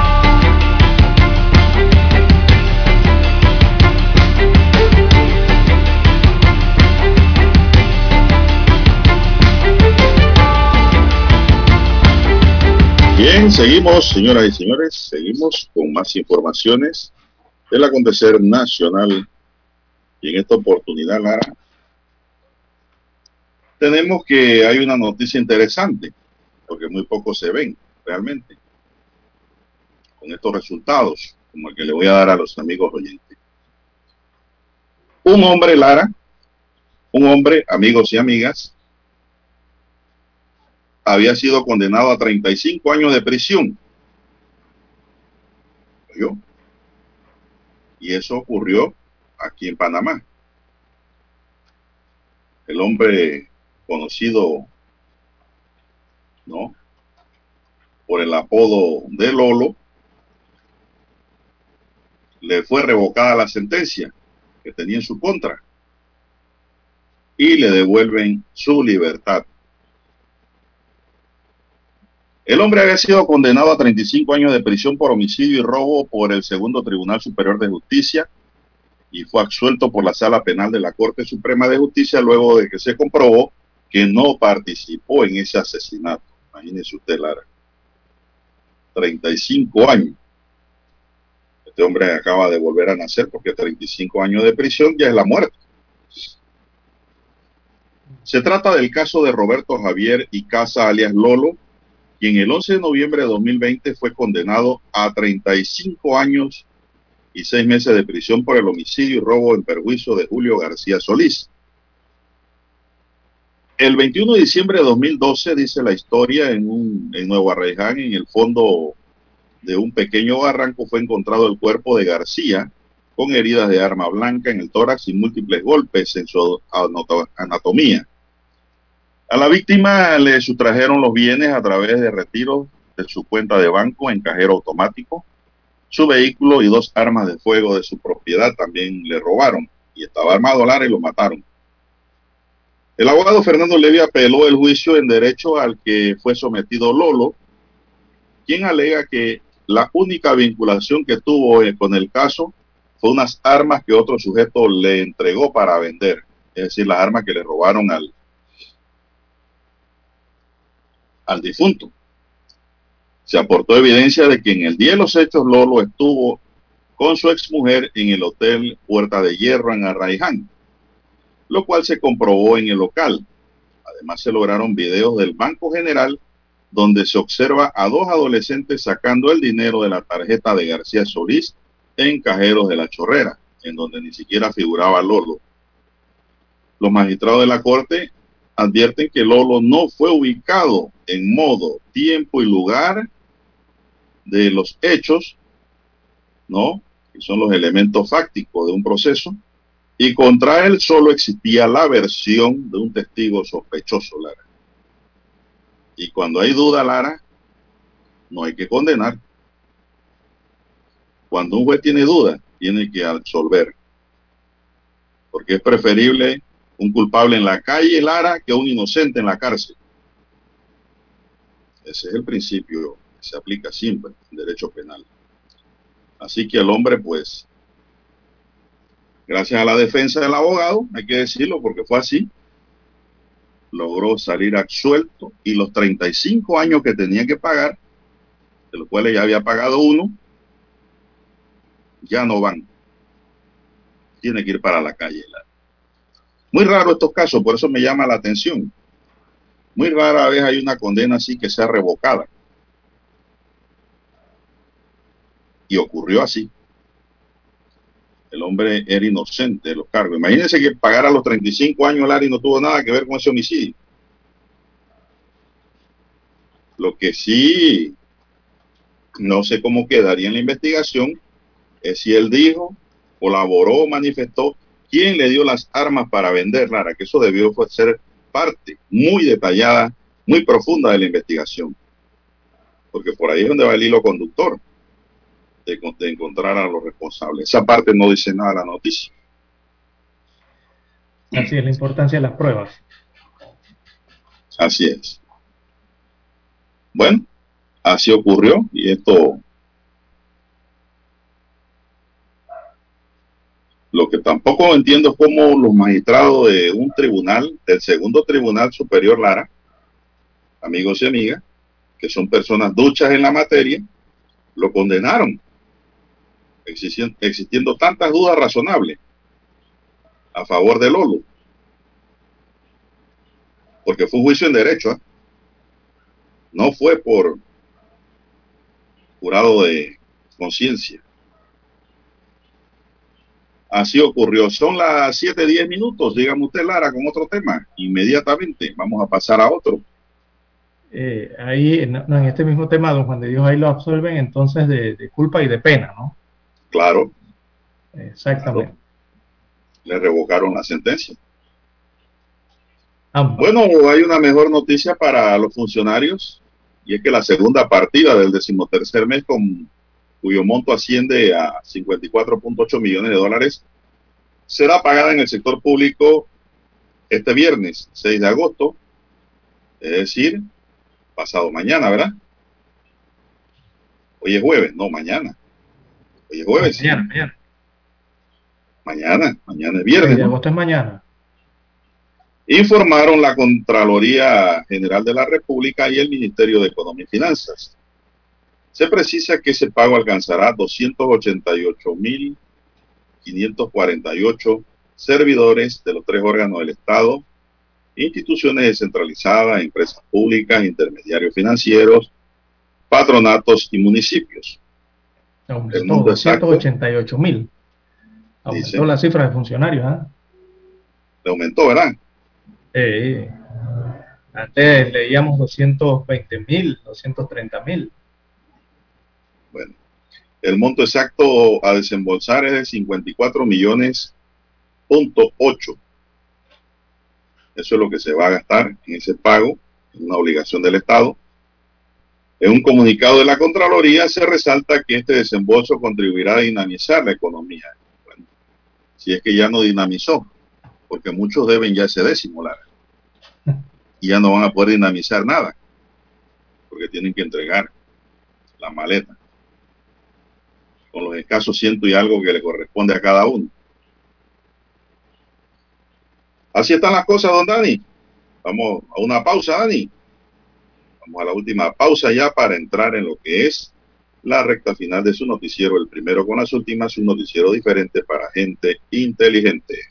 Bien, seguimos, señoras y señores, seguimos con más informaciones del acontecer nacional. Y en esta oportunidad, Lara, tenemos que hay una noticia interesante, porque muy pocos se ven realmente con estos resultados, como el que le voy a dar a los amigos oyentes. Un hombre, Lara, un hombre, amigos y amigas, había sido condenado a 35 años de prisión. Y eso ocurrió aquí en Panamá. El hombre conocido, ¿no? Por el apodo de Lolo, le fue revocada la sentencia que tenía en su contra y le devuelven su libertad. El hombre había sido condenado a 35 años de prisión por homicidio y robo por el segundo Tribunal Superior de Justicia y fue absuelto por la Sala Penal de la Corte Suprema de Justicia luego de que se comprobó que no participó en ese asesinato. Imagínese usted, Lara. 35 años. Este hombre acaba de volver a nacer porque 35 años de prisión ya es la muerte. Se trata del caso de Roberto Javier y Casa alias Lolo, quien el 11 de noviembre de 2020 fue condenado a 35 años y 6 meses de prisión por el homicidio y robo en perjuicio de Julio García Solís. El 21 de diciembre de 2012, dice la historia, en, un, en Nuevo Arreján, en el fondo de un pequeño barranco, fue encontrado el cuerpo de García con heridas de arma blanca en el tórax y múltiples golpes en su anatomía. A la víctima le sustrajeron los bienes a través de retiro de su cuenta de banco en cajero automático. Su vehículo y dos armas de fuego de su propiedad también le robaron y estaba armado Lara y lo mataron. El abogado Fernando Levy apeló el juicio en derecho al que fue sometido Lolo, quien alega que la única vinculación que tuvo con el caso fue unas armas que otro sujeto le entregó para vender, es decir, las armas que le robaron al, al difunto. Se aportó evidencia de que en el día de los hechos Lolo estuvo con su exmujer en el hotel Puerta de Hierro en Arraiján, lo cual se comprobó en el local. Además se lograron videos del Banco General donde se observa a dos adolescentes sacando el dinero de la tarjeta de García Solís en cajeros de la chorrera, en donde ni siquiera figuraba Lolo. Los magistrados de la Corte advierten que Lolo no fue ubicado en modo, tiempo y lugar de los hechos, ¿no? Que son los elementos fácticos de un proceso, y contra él solo existía la versión de un testigo sospechoso, Lara. Y cuando hay duda, Lara, no hay que condenar. Cuando un juez tiene duda, tiene que absolver. Porque es preferible un culpable en la calle, Lara, que un inocente en la cárcel. Ese es el principio que se aplica siempre en derecho penal. Así que el hombre, pues, gracias a la defensa del abogado, hay que decirlo porque fue así, logró salir absuelto y los 35 años que tenía que pagar, de los cuales ya había pagado uno, ya no van. Tiene que ir para la calle. Muy raro estos casos, por eso me llama la atención. Muy rara vez hay una condena así que sea revocada. Y ocurrió así. El hombre era inocente de los cargos. Imagínense que pagara los 35 años Larry no tuvo nada que ver con ese homicidio. Lo que sí, no sé cómo quedaría en la investigación, es si él dijo, colaboró, manifestó quién le dio las armas para vender, Lara, que eso debió ser parte muy detallada, muy profunda de la investigación. Porque por ahí es donde va el hilo conductor de, de encontrar a los responsables. Esa parte no dice nada la noticia. Así es la importancia de las pruebas. Así es. Bueno, así ocurrió y esto Lo que tampoco entiendo es cómo los magistrados de un tribunal, del segundo tribunal superior Lara, amigos y amigas, que son personas duchas en la materia, lo condenaron, existiendo, tantas dudas razonables a favor de Lolo. Porque fue un juicio en derecho, ¿eh? no fue por jurado de conciencia. Así ocurrió. Son las 7:10 minutos. Dígame usted, Lara, con otro tema. Inmediatamente. Vamos a pasar a otro. Eh, ahí, en, en, este mismo tema, don Juan de Dios, ahí lo absolven entonces de, de culpa y de pena, ¿no? Claro. Exactamente. Claro. Le revocaron la sentencia. Ambas. Bueno, hay una mejor noticia para los funcionarios y es que la segunda partida del decimotercer mes con cuyo monto asciende a 54.8 millones de dólares, será pagada en el sector público este viernes 6 de agosto, es decir, pasado mañana, ¿verdad? Hoy es jueves, no, mañana. Hoy es jueves. Mañana, mañana. Mañana, mañana es viernes. 6 de agosto es mañana. Informaron la Contraloría General de la República y el Ministerio de Economía y Finanzas. Se precisa que ese pago alcanzará 288.548 servidores de los tres órganos del Estado, instituciones descentralizadas, empresas públicas, intermediarios financieros, patronatos y municipios. Aumentó 288 mil. Aumentó dice, la cifra de funcionarios. ¿eh? Le aumentó, ¿verdad? Eh, antes leíamos 220 mil, 230 mil. Bueno, el monto exacto a desembolsar es de 54 millones punto 8. Eso es lo que se va a gastar en ese pago, en una obligación del Estado. En un comunicado de la Contraloría se resalta que este desembolso contribuirá a dinamizar la economía. Bueno, si es que ya no dinamizó, porque muchos deben ya ese décimo, Lara. Y ya no van a poder dinamizar nada, porque tienen que entregar la maleta con los escasos ciento y algo que le corresponde a cada uno. Así están las cosas, don Dani. Vamos a una pausa, Dani. Vamos a la última pausa ya para entrar en lo que es la recta final de su noticiero, el primero con las últimas, un noticiero diferente para gente inteligente.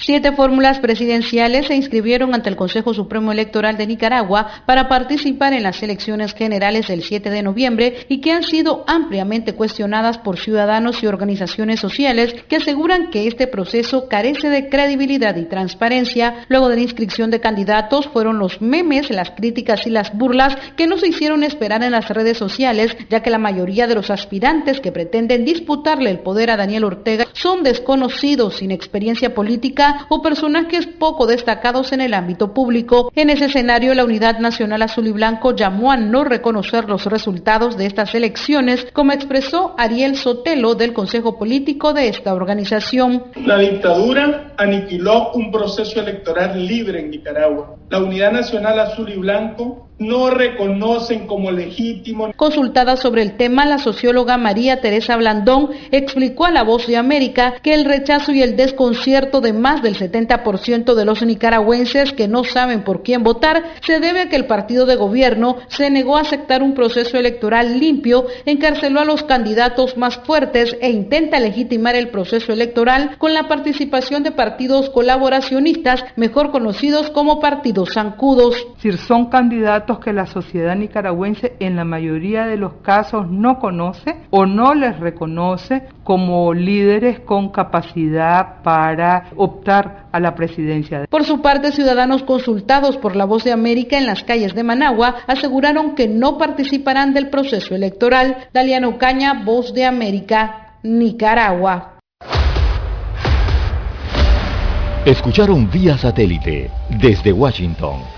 Siete fórmulas presidenciales se inscribieron ante el Consejo Supremo Electoral de Nicaragua para participar en las elecciones generales del 7 de noviembre y que han sido ampliamente cuestionadas por ciudadanos y organizaciones sociales que aseguran que este proceso carece de credibilidad y transparencia. Luego de la inscripción de candidatos fueron los memes, las críticas y las burlas que no se hicieron esperar en las redes sociales, ya que la mayoría de los aspirantes que pretenden disputarle el poder a Daniel Ortega son desconocidos sin experiencia política o personajes poco destacados en el ámbito público. En ese escenario, la Unidad Nacional Azul y Blanco llamó a no reconocer los resultados de estas elecciones, como expresó Ariel Sotelo del Consejo Político de esta organización. La dictadura aniquiló un proceso electoral libre en Nicaragua. La Unidad Nacional Azul y Blanco no reconocen como legítimo. Consultada sobre el tema, la socióloga María Teresa Blandón explicó a La Voz de América que el rechazo y el desconcierto de más del 70% de los nicaragüenses que no saben por quién votar se debe a que el partido de gobierno se negó a aceptar un proceso electoral limpio, encarceló a los candidatos más fuertes e intenta legitimar el proceso electoral con la participación de partidos colaboracionistas, mejor conocidos como partidos zancudos. Si son candidatos que la sociedad nicaragüense en la mayoría de los casos no conoce o no les reconoce como líderes con capacidad para optar a la presidencia. Por su parte, ciudadanos consultados por la Voz de América en las calles de Managua aseguraron que no participarán del proceso electoral. Daliano Caña, Voz de América, Nicaragua. Escucharon vía satélite desde Washington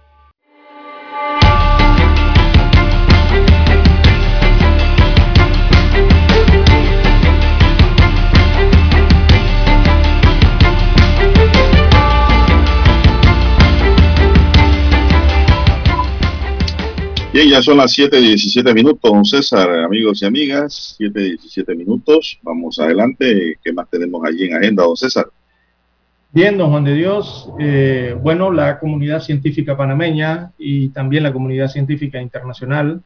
Bien, ya son las 7.17 minutos, don César, amigos y amigas, 7.17 minutos. Vamos adelante. ¿Qué más tenemos allí en agenda, don César? Bien, don Juan de Dios. Eh, bueno, la comunidad científica panameña y también la comunidad científica internacional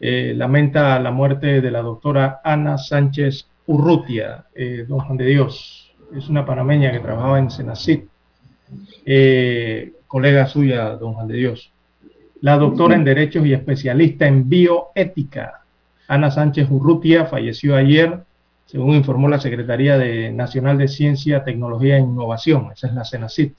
eh, lamenta la muerte de la doctora Ana Sánchez Urrutia, eh, don Juan de Dios. Es una panameña que trabajaba en Senacit, colega suya, don Juan de Dios. La doctora en Derechos y especialista en bioética, Ana Sánchez Urrutia, falleció ayer, según informó la Secretaría de Nacional de Ciencia, Tecnología e Innovación, esa es la CENACIT.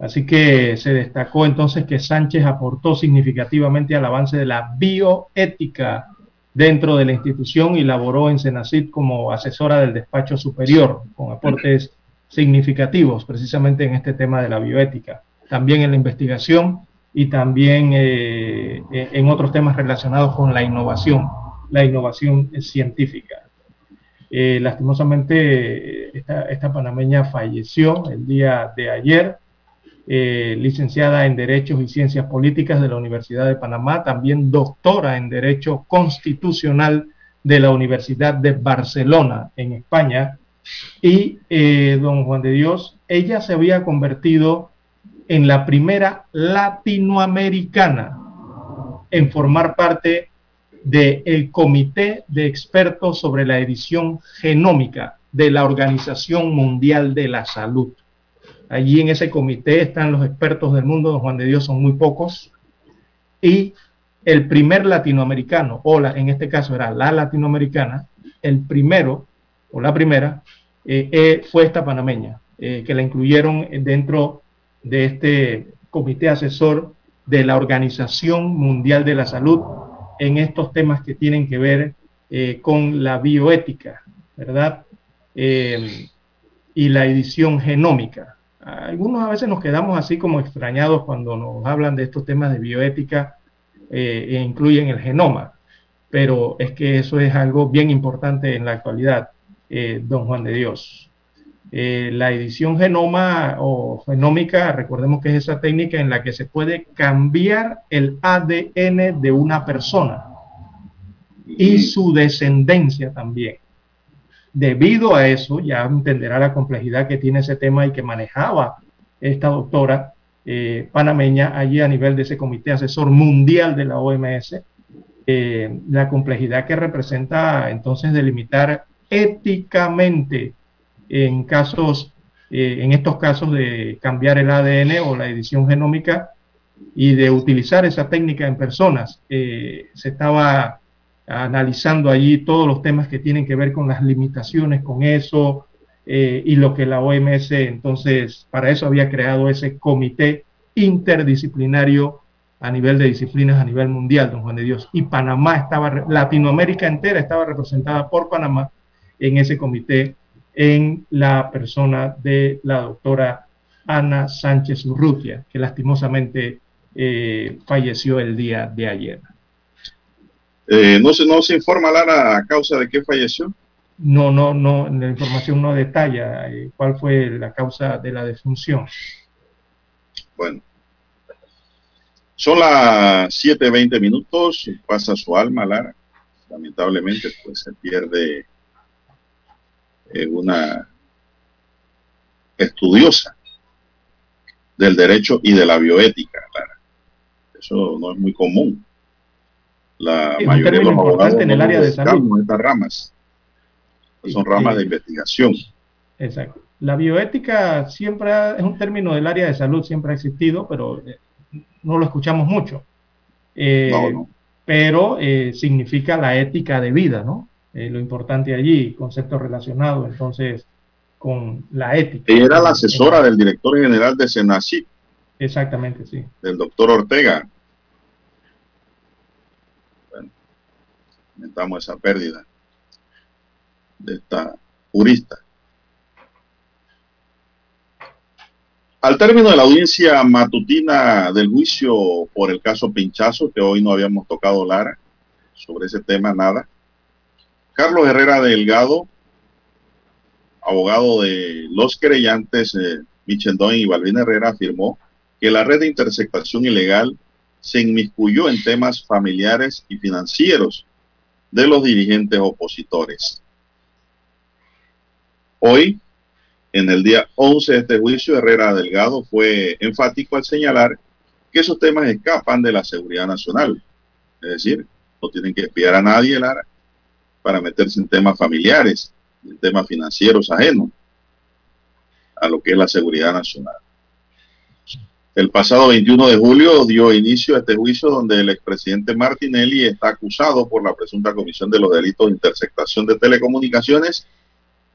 Así que se destacó entonces que Sánchez aportó significativamente al avance de la bioética dentro de la institución y laboró en Senacit como asesora del despacho superior, con aportes significativos precisamente en este tema de la bioética. También en la investigación y también eh, eh, en otros temas relacionados con la innovación, la innovación científica. Eh, lastimosamente, esta, panameña falleció el día de ayer, licenciada en Derechos y Ciencias Políticas de la Universidad de Panamá, también doctora en Derecho Constitucional de la Universidad de Barcelona, en España. Y don Juan de Dios, ella se había convertido en la primera latinoamericana en formar parte del Comité de Expertos sobre la Edición Genómica de la Organización Mundial de la Salud. Allí en ese comité están los expertos del mundo, don Juan de Dios son muy pocos, y el primer latinoamericano, o la, en este caso era la latinoamericana, el primero o la primera eh, eh, fue esta panameña, eh, que la incluyeron dentro de este comité asesor de la Organización Mundial de la Salud en estos temas que tienen que ver con la bioética, ¿verdad? y la edición genómica. Algunos a veces nos quedamos así como extrañados cuando nos hablan de estos temas de bioética e incluyen el genoma, pero es que eso es algo bien importante en la actualidad, don Juan de Dios. Eh, la edición genoma o genómica, recordemos que es esa técnica en la que se puede cambiar el ADN de una persona y su descendencia también. Debido a eso, ya entenderá la complejidad que tiene ese tema y que manejaba esta doctora eh, panameña allí a nivel de ese comité asesor mundial de la OMS, eh, la complejidad que representa entonces delimitar éticamente en casos, eh, en estos casos de cambiar el ADN o la edición genómica y de utilizar esa técnica en personas. Eh, se estaba analizando allí todos los temas que tienen que ver con las limitaciones con eso eh, y lo que la OMS entonces para eso había creado ese comité interdisciplinario a nivel de disciplinas a nivel mundial, don Juan de Dios. Y Panamá estaba, Latinoamérica entera estaba representada por Panamá en ese comité en la persona de la doctora Ana Sánchez Urrutia, que lastimosamente eh, falleció el día de ayer. Eh, ¿no, se, ¿No se informa, Lara, a causa de qué falleció? No, no, no, la información no detalla eh, cuál fue la causa de la defunción. Bueno, son las 7.20 minutos, pasa su alma, Lara. Lamentablemente, pues se pierde una estudiosa del derecho y de la bioética. Eso no es muy común. La mayoría de los abogados en el área de salud. estas ramas. Son ramas de investigación. Exacto. La bioética siempre es un término del área de salud, siempre ha existido, pero eh, no lo escuchamos mucho. Eh, pero eh, significa la ética de vida, ¿no? Eh, lo importante allí, concepto relacionado entonces con la ética. Ella era la asesora del director general de Senaci. Exactamente, sí. Del doctor Ortega. Bueno, lamentamos esa pérdida de esta jurista. Al término de la audiencia matutina del juicio por el caso Pinchazo, que hoy no habíamos tocado, Lara, sobre ese tema nada, Carlos Herrera Delgado, abogado de los querellantes eh, Michendón y Balvin Herrera, afirmó que la red de interceptación ilegal se inmiscuyó en temas familiares y financieros de los dirigentes opositores. Hoy, en el día 11 de este juicio, Herrera Delgado fue enfático al señalar que esos temas escapan de la seguridad nacional. Es decir, no tienen que espiar a nadie, Lara, para meterse en temas familiares, en temas financieros ajenos a lo que es la seguridad nacional. El pasado 21 de julio dio inicio a este juicio donde el expresidente Martinelli está acusado por la presunta comisión de los delitos de interceptación de telecomunicaciones,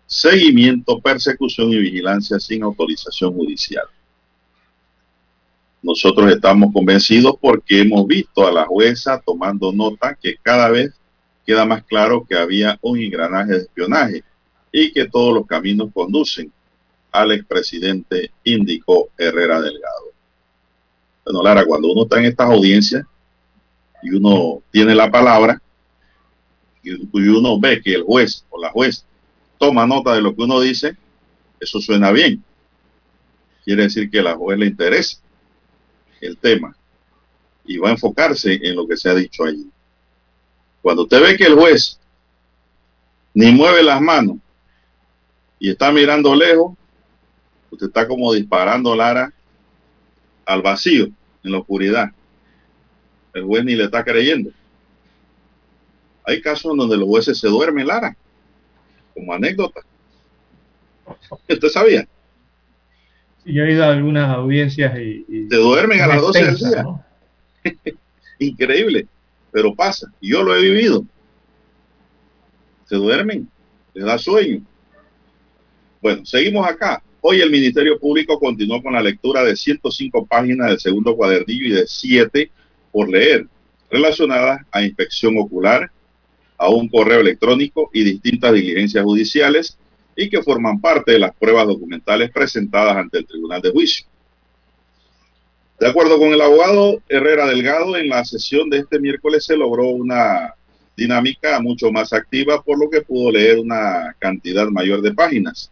seguimiento, persecución y vigilancia sin autorización judicial. Nosotros estamos convencidos porque hemos visto a la jueza tomando nota que cada vez queda más claro que había un engranaje de espionaje y que todos los caminos conducen al expresidente, indicó Herrera Delgado. Bueno, Lara, cuando uno está en estas audiencias y uno tiene la palabra y uno ve que el juez o la juez toma nota de lo que uno dice, eso suena bien. Quiere decir que a la juez le interesa el tema y va a enfocarse en lo que se ha dicho allí. Cuando usted ve que el juez ni mueve las manos y está mirando lejos, usted está como disparando Lara al vacío, en la oscuridad. El juez ni le está creyendo. Hay casos donde los jueces se duermen, Lara, como anécdota. ¿Usted sabía? Sí, yo he ido a algunas audiencias y... y Se duermen a las 12 del día. ¿no? (laughs) Increíble, pero pasa. Y Yo lo he vivido. Se duermen, les da sueño. Bueno, seguimos acá. Hoy el Ministerio Público continuó con la lectura de 105 páginas del segundo cuadernillo y de 7 por leer, relacionadas a inspección ocular, a un correo electrónico y distintas diligencias judiciales y que forman parte de las pruebas documentales presentadas ante el Tribunal de Juicio. De acuerdo con el abogado Herrera Delgado, en la sesión de este miércoles se logró una dinámica mucho más activa, por lo que pudo leer una cantidad mayor de páginas.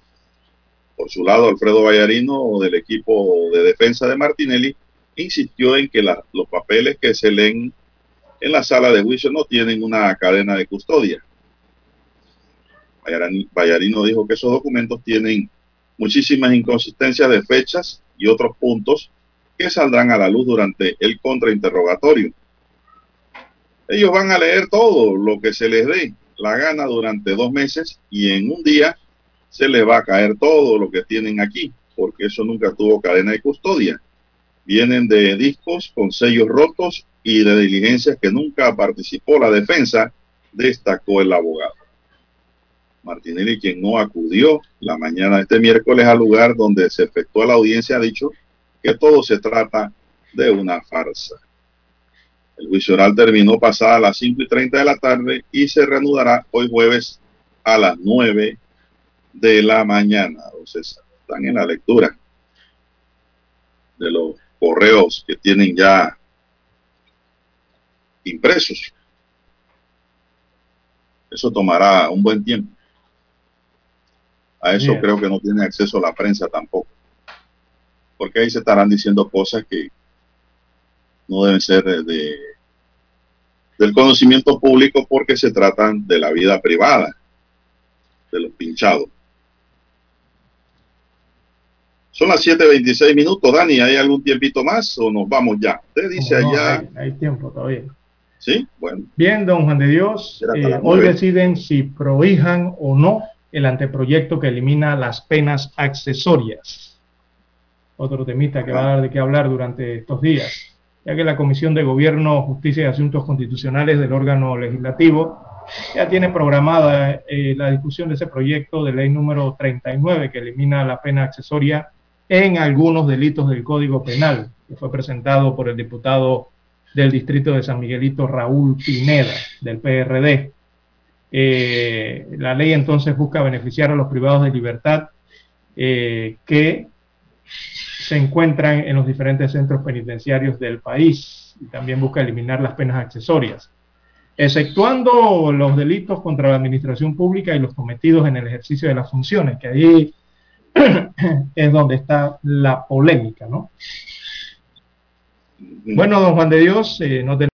Por su lado, Alfredo Vallarino, del equipo de defensa de Martinelli, insistió en que los papeles que se leen en la sala de juicio no tienen una cadena de custodia. Vallarino dijo que esos documentos tienen muchísimas inconsistencias de fechas y otros puntos que saldrán a la luz durante el contrainterrogatorio. Ellos van a leer todo lo que se les dé la gana durante dos meses y en un día se les va a caer todo lo que tienen aquí, porque eso nunca tuvo cadena de custodia. Vienen de discos con sellos rotos y de diligencias que nunca participó la defensa, destacó el abogado. Martinelli, quien no acudió la mañana de este miércoles al lugar donde se efectuó la audiencia, ha dicho que todo se trata de una farsa. El juicio oral terminó pasada las 5 y 30 de la tarde y se reanudará hoy jueves a las 9 de la mañana. César. Están en la lectura de los correos que tienen ya impresos. Eso tomará un buen tiempo. A eso Bien. creo que no tiene acceso la prensa tampoco. Porque ahí se estarán diciendo cosas que no deben ser de, de- del conocimiento público porque se tratan de la vida privada de los pinchados. Son las 7.26 minutos, Dani. ¿Hay algún tiempito más o nos vamos ya? Usted dice No, no, allá. hay, hay tiempo todavía. Sí, bueno. Bien, don Juan de Dios, eh, hoy deciden si prohijan o no el anteproyecto que elimina las penas accesorias. Otro temita que va a dar de qué hablar durante estos días, ya que la Comisión de Gobierno, Justicia y Asuntos Constitucionales del órgano legislativo ya tiene programada eh, la discusión de ese proyecto de ley número 39 que elimina la pena accesoria en algunos delitos del Código Penal, que fue presentado por el diputado del distrito de San Miguelito, Raúl Pineda, del PRD. Eh, la ley entonces busca beneficiar a los privados de libertad eh, que se encuentran en los diferentes centros penitenciarios del país y también busca eliminar las penas accesorias, exceptuando los delitos contra la administración pública y los cometidos en el ejercicio de las funciones, que ahí (clears throat) es donde está la polémica, ¿no? Bueno, don Juan de Dios, eh, no tenemos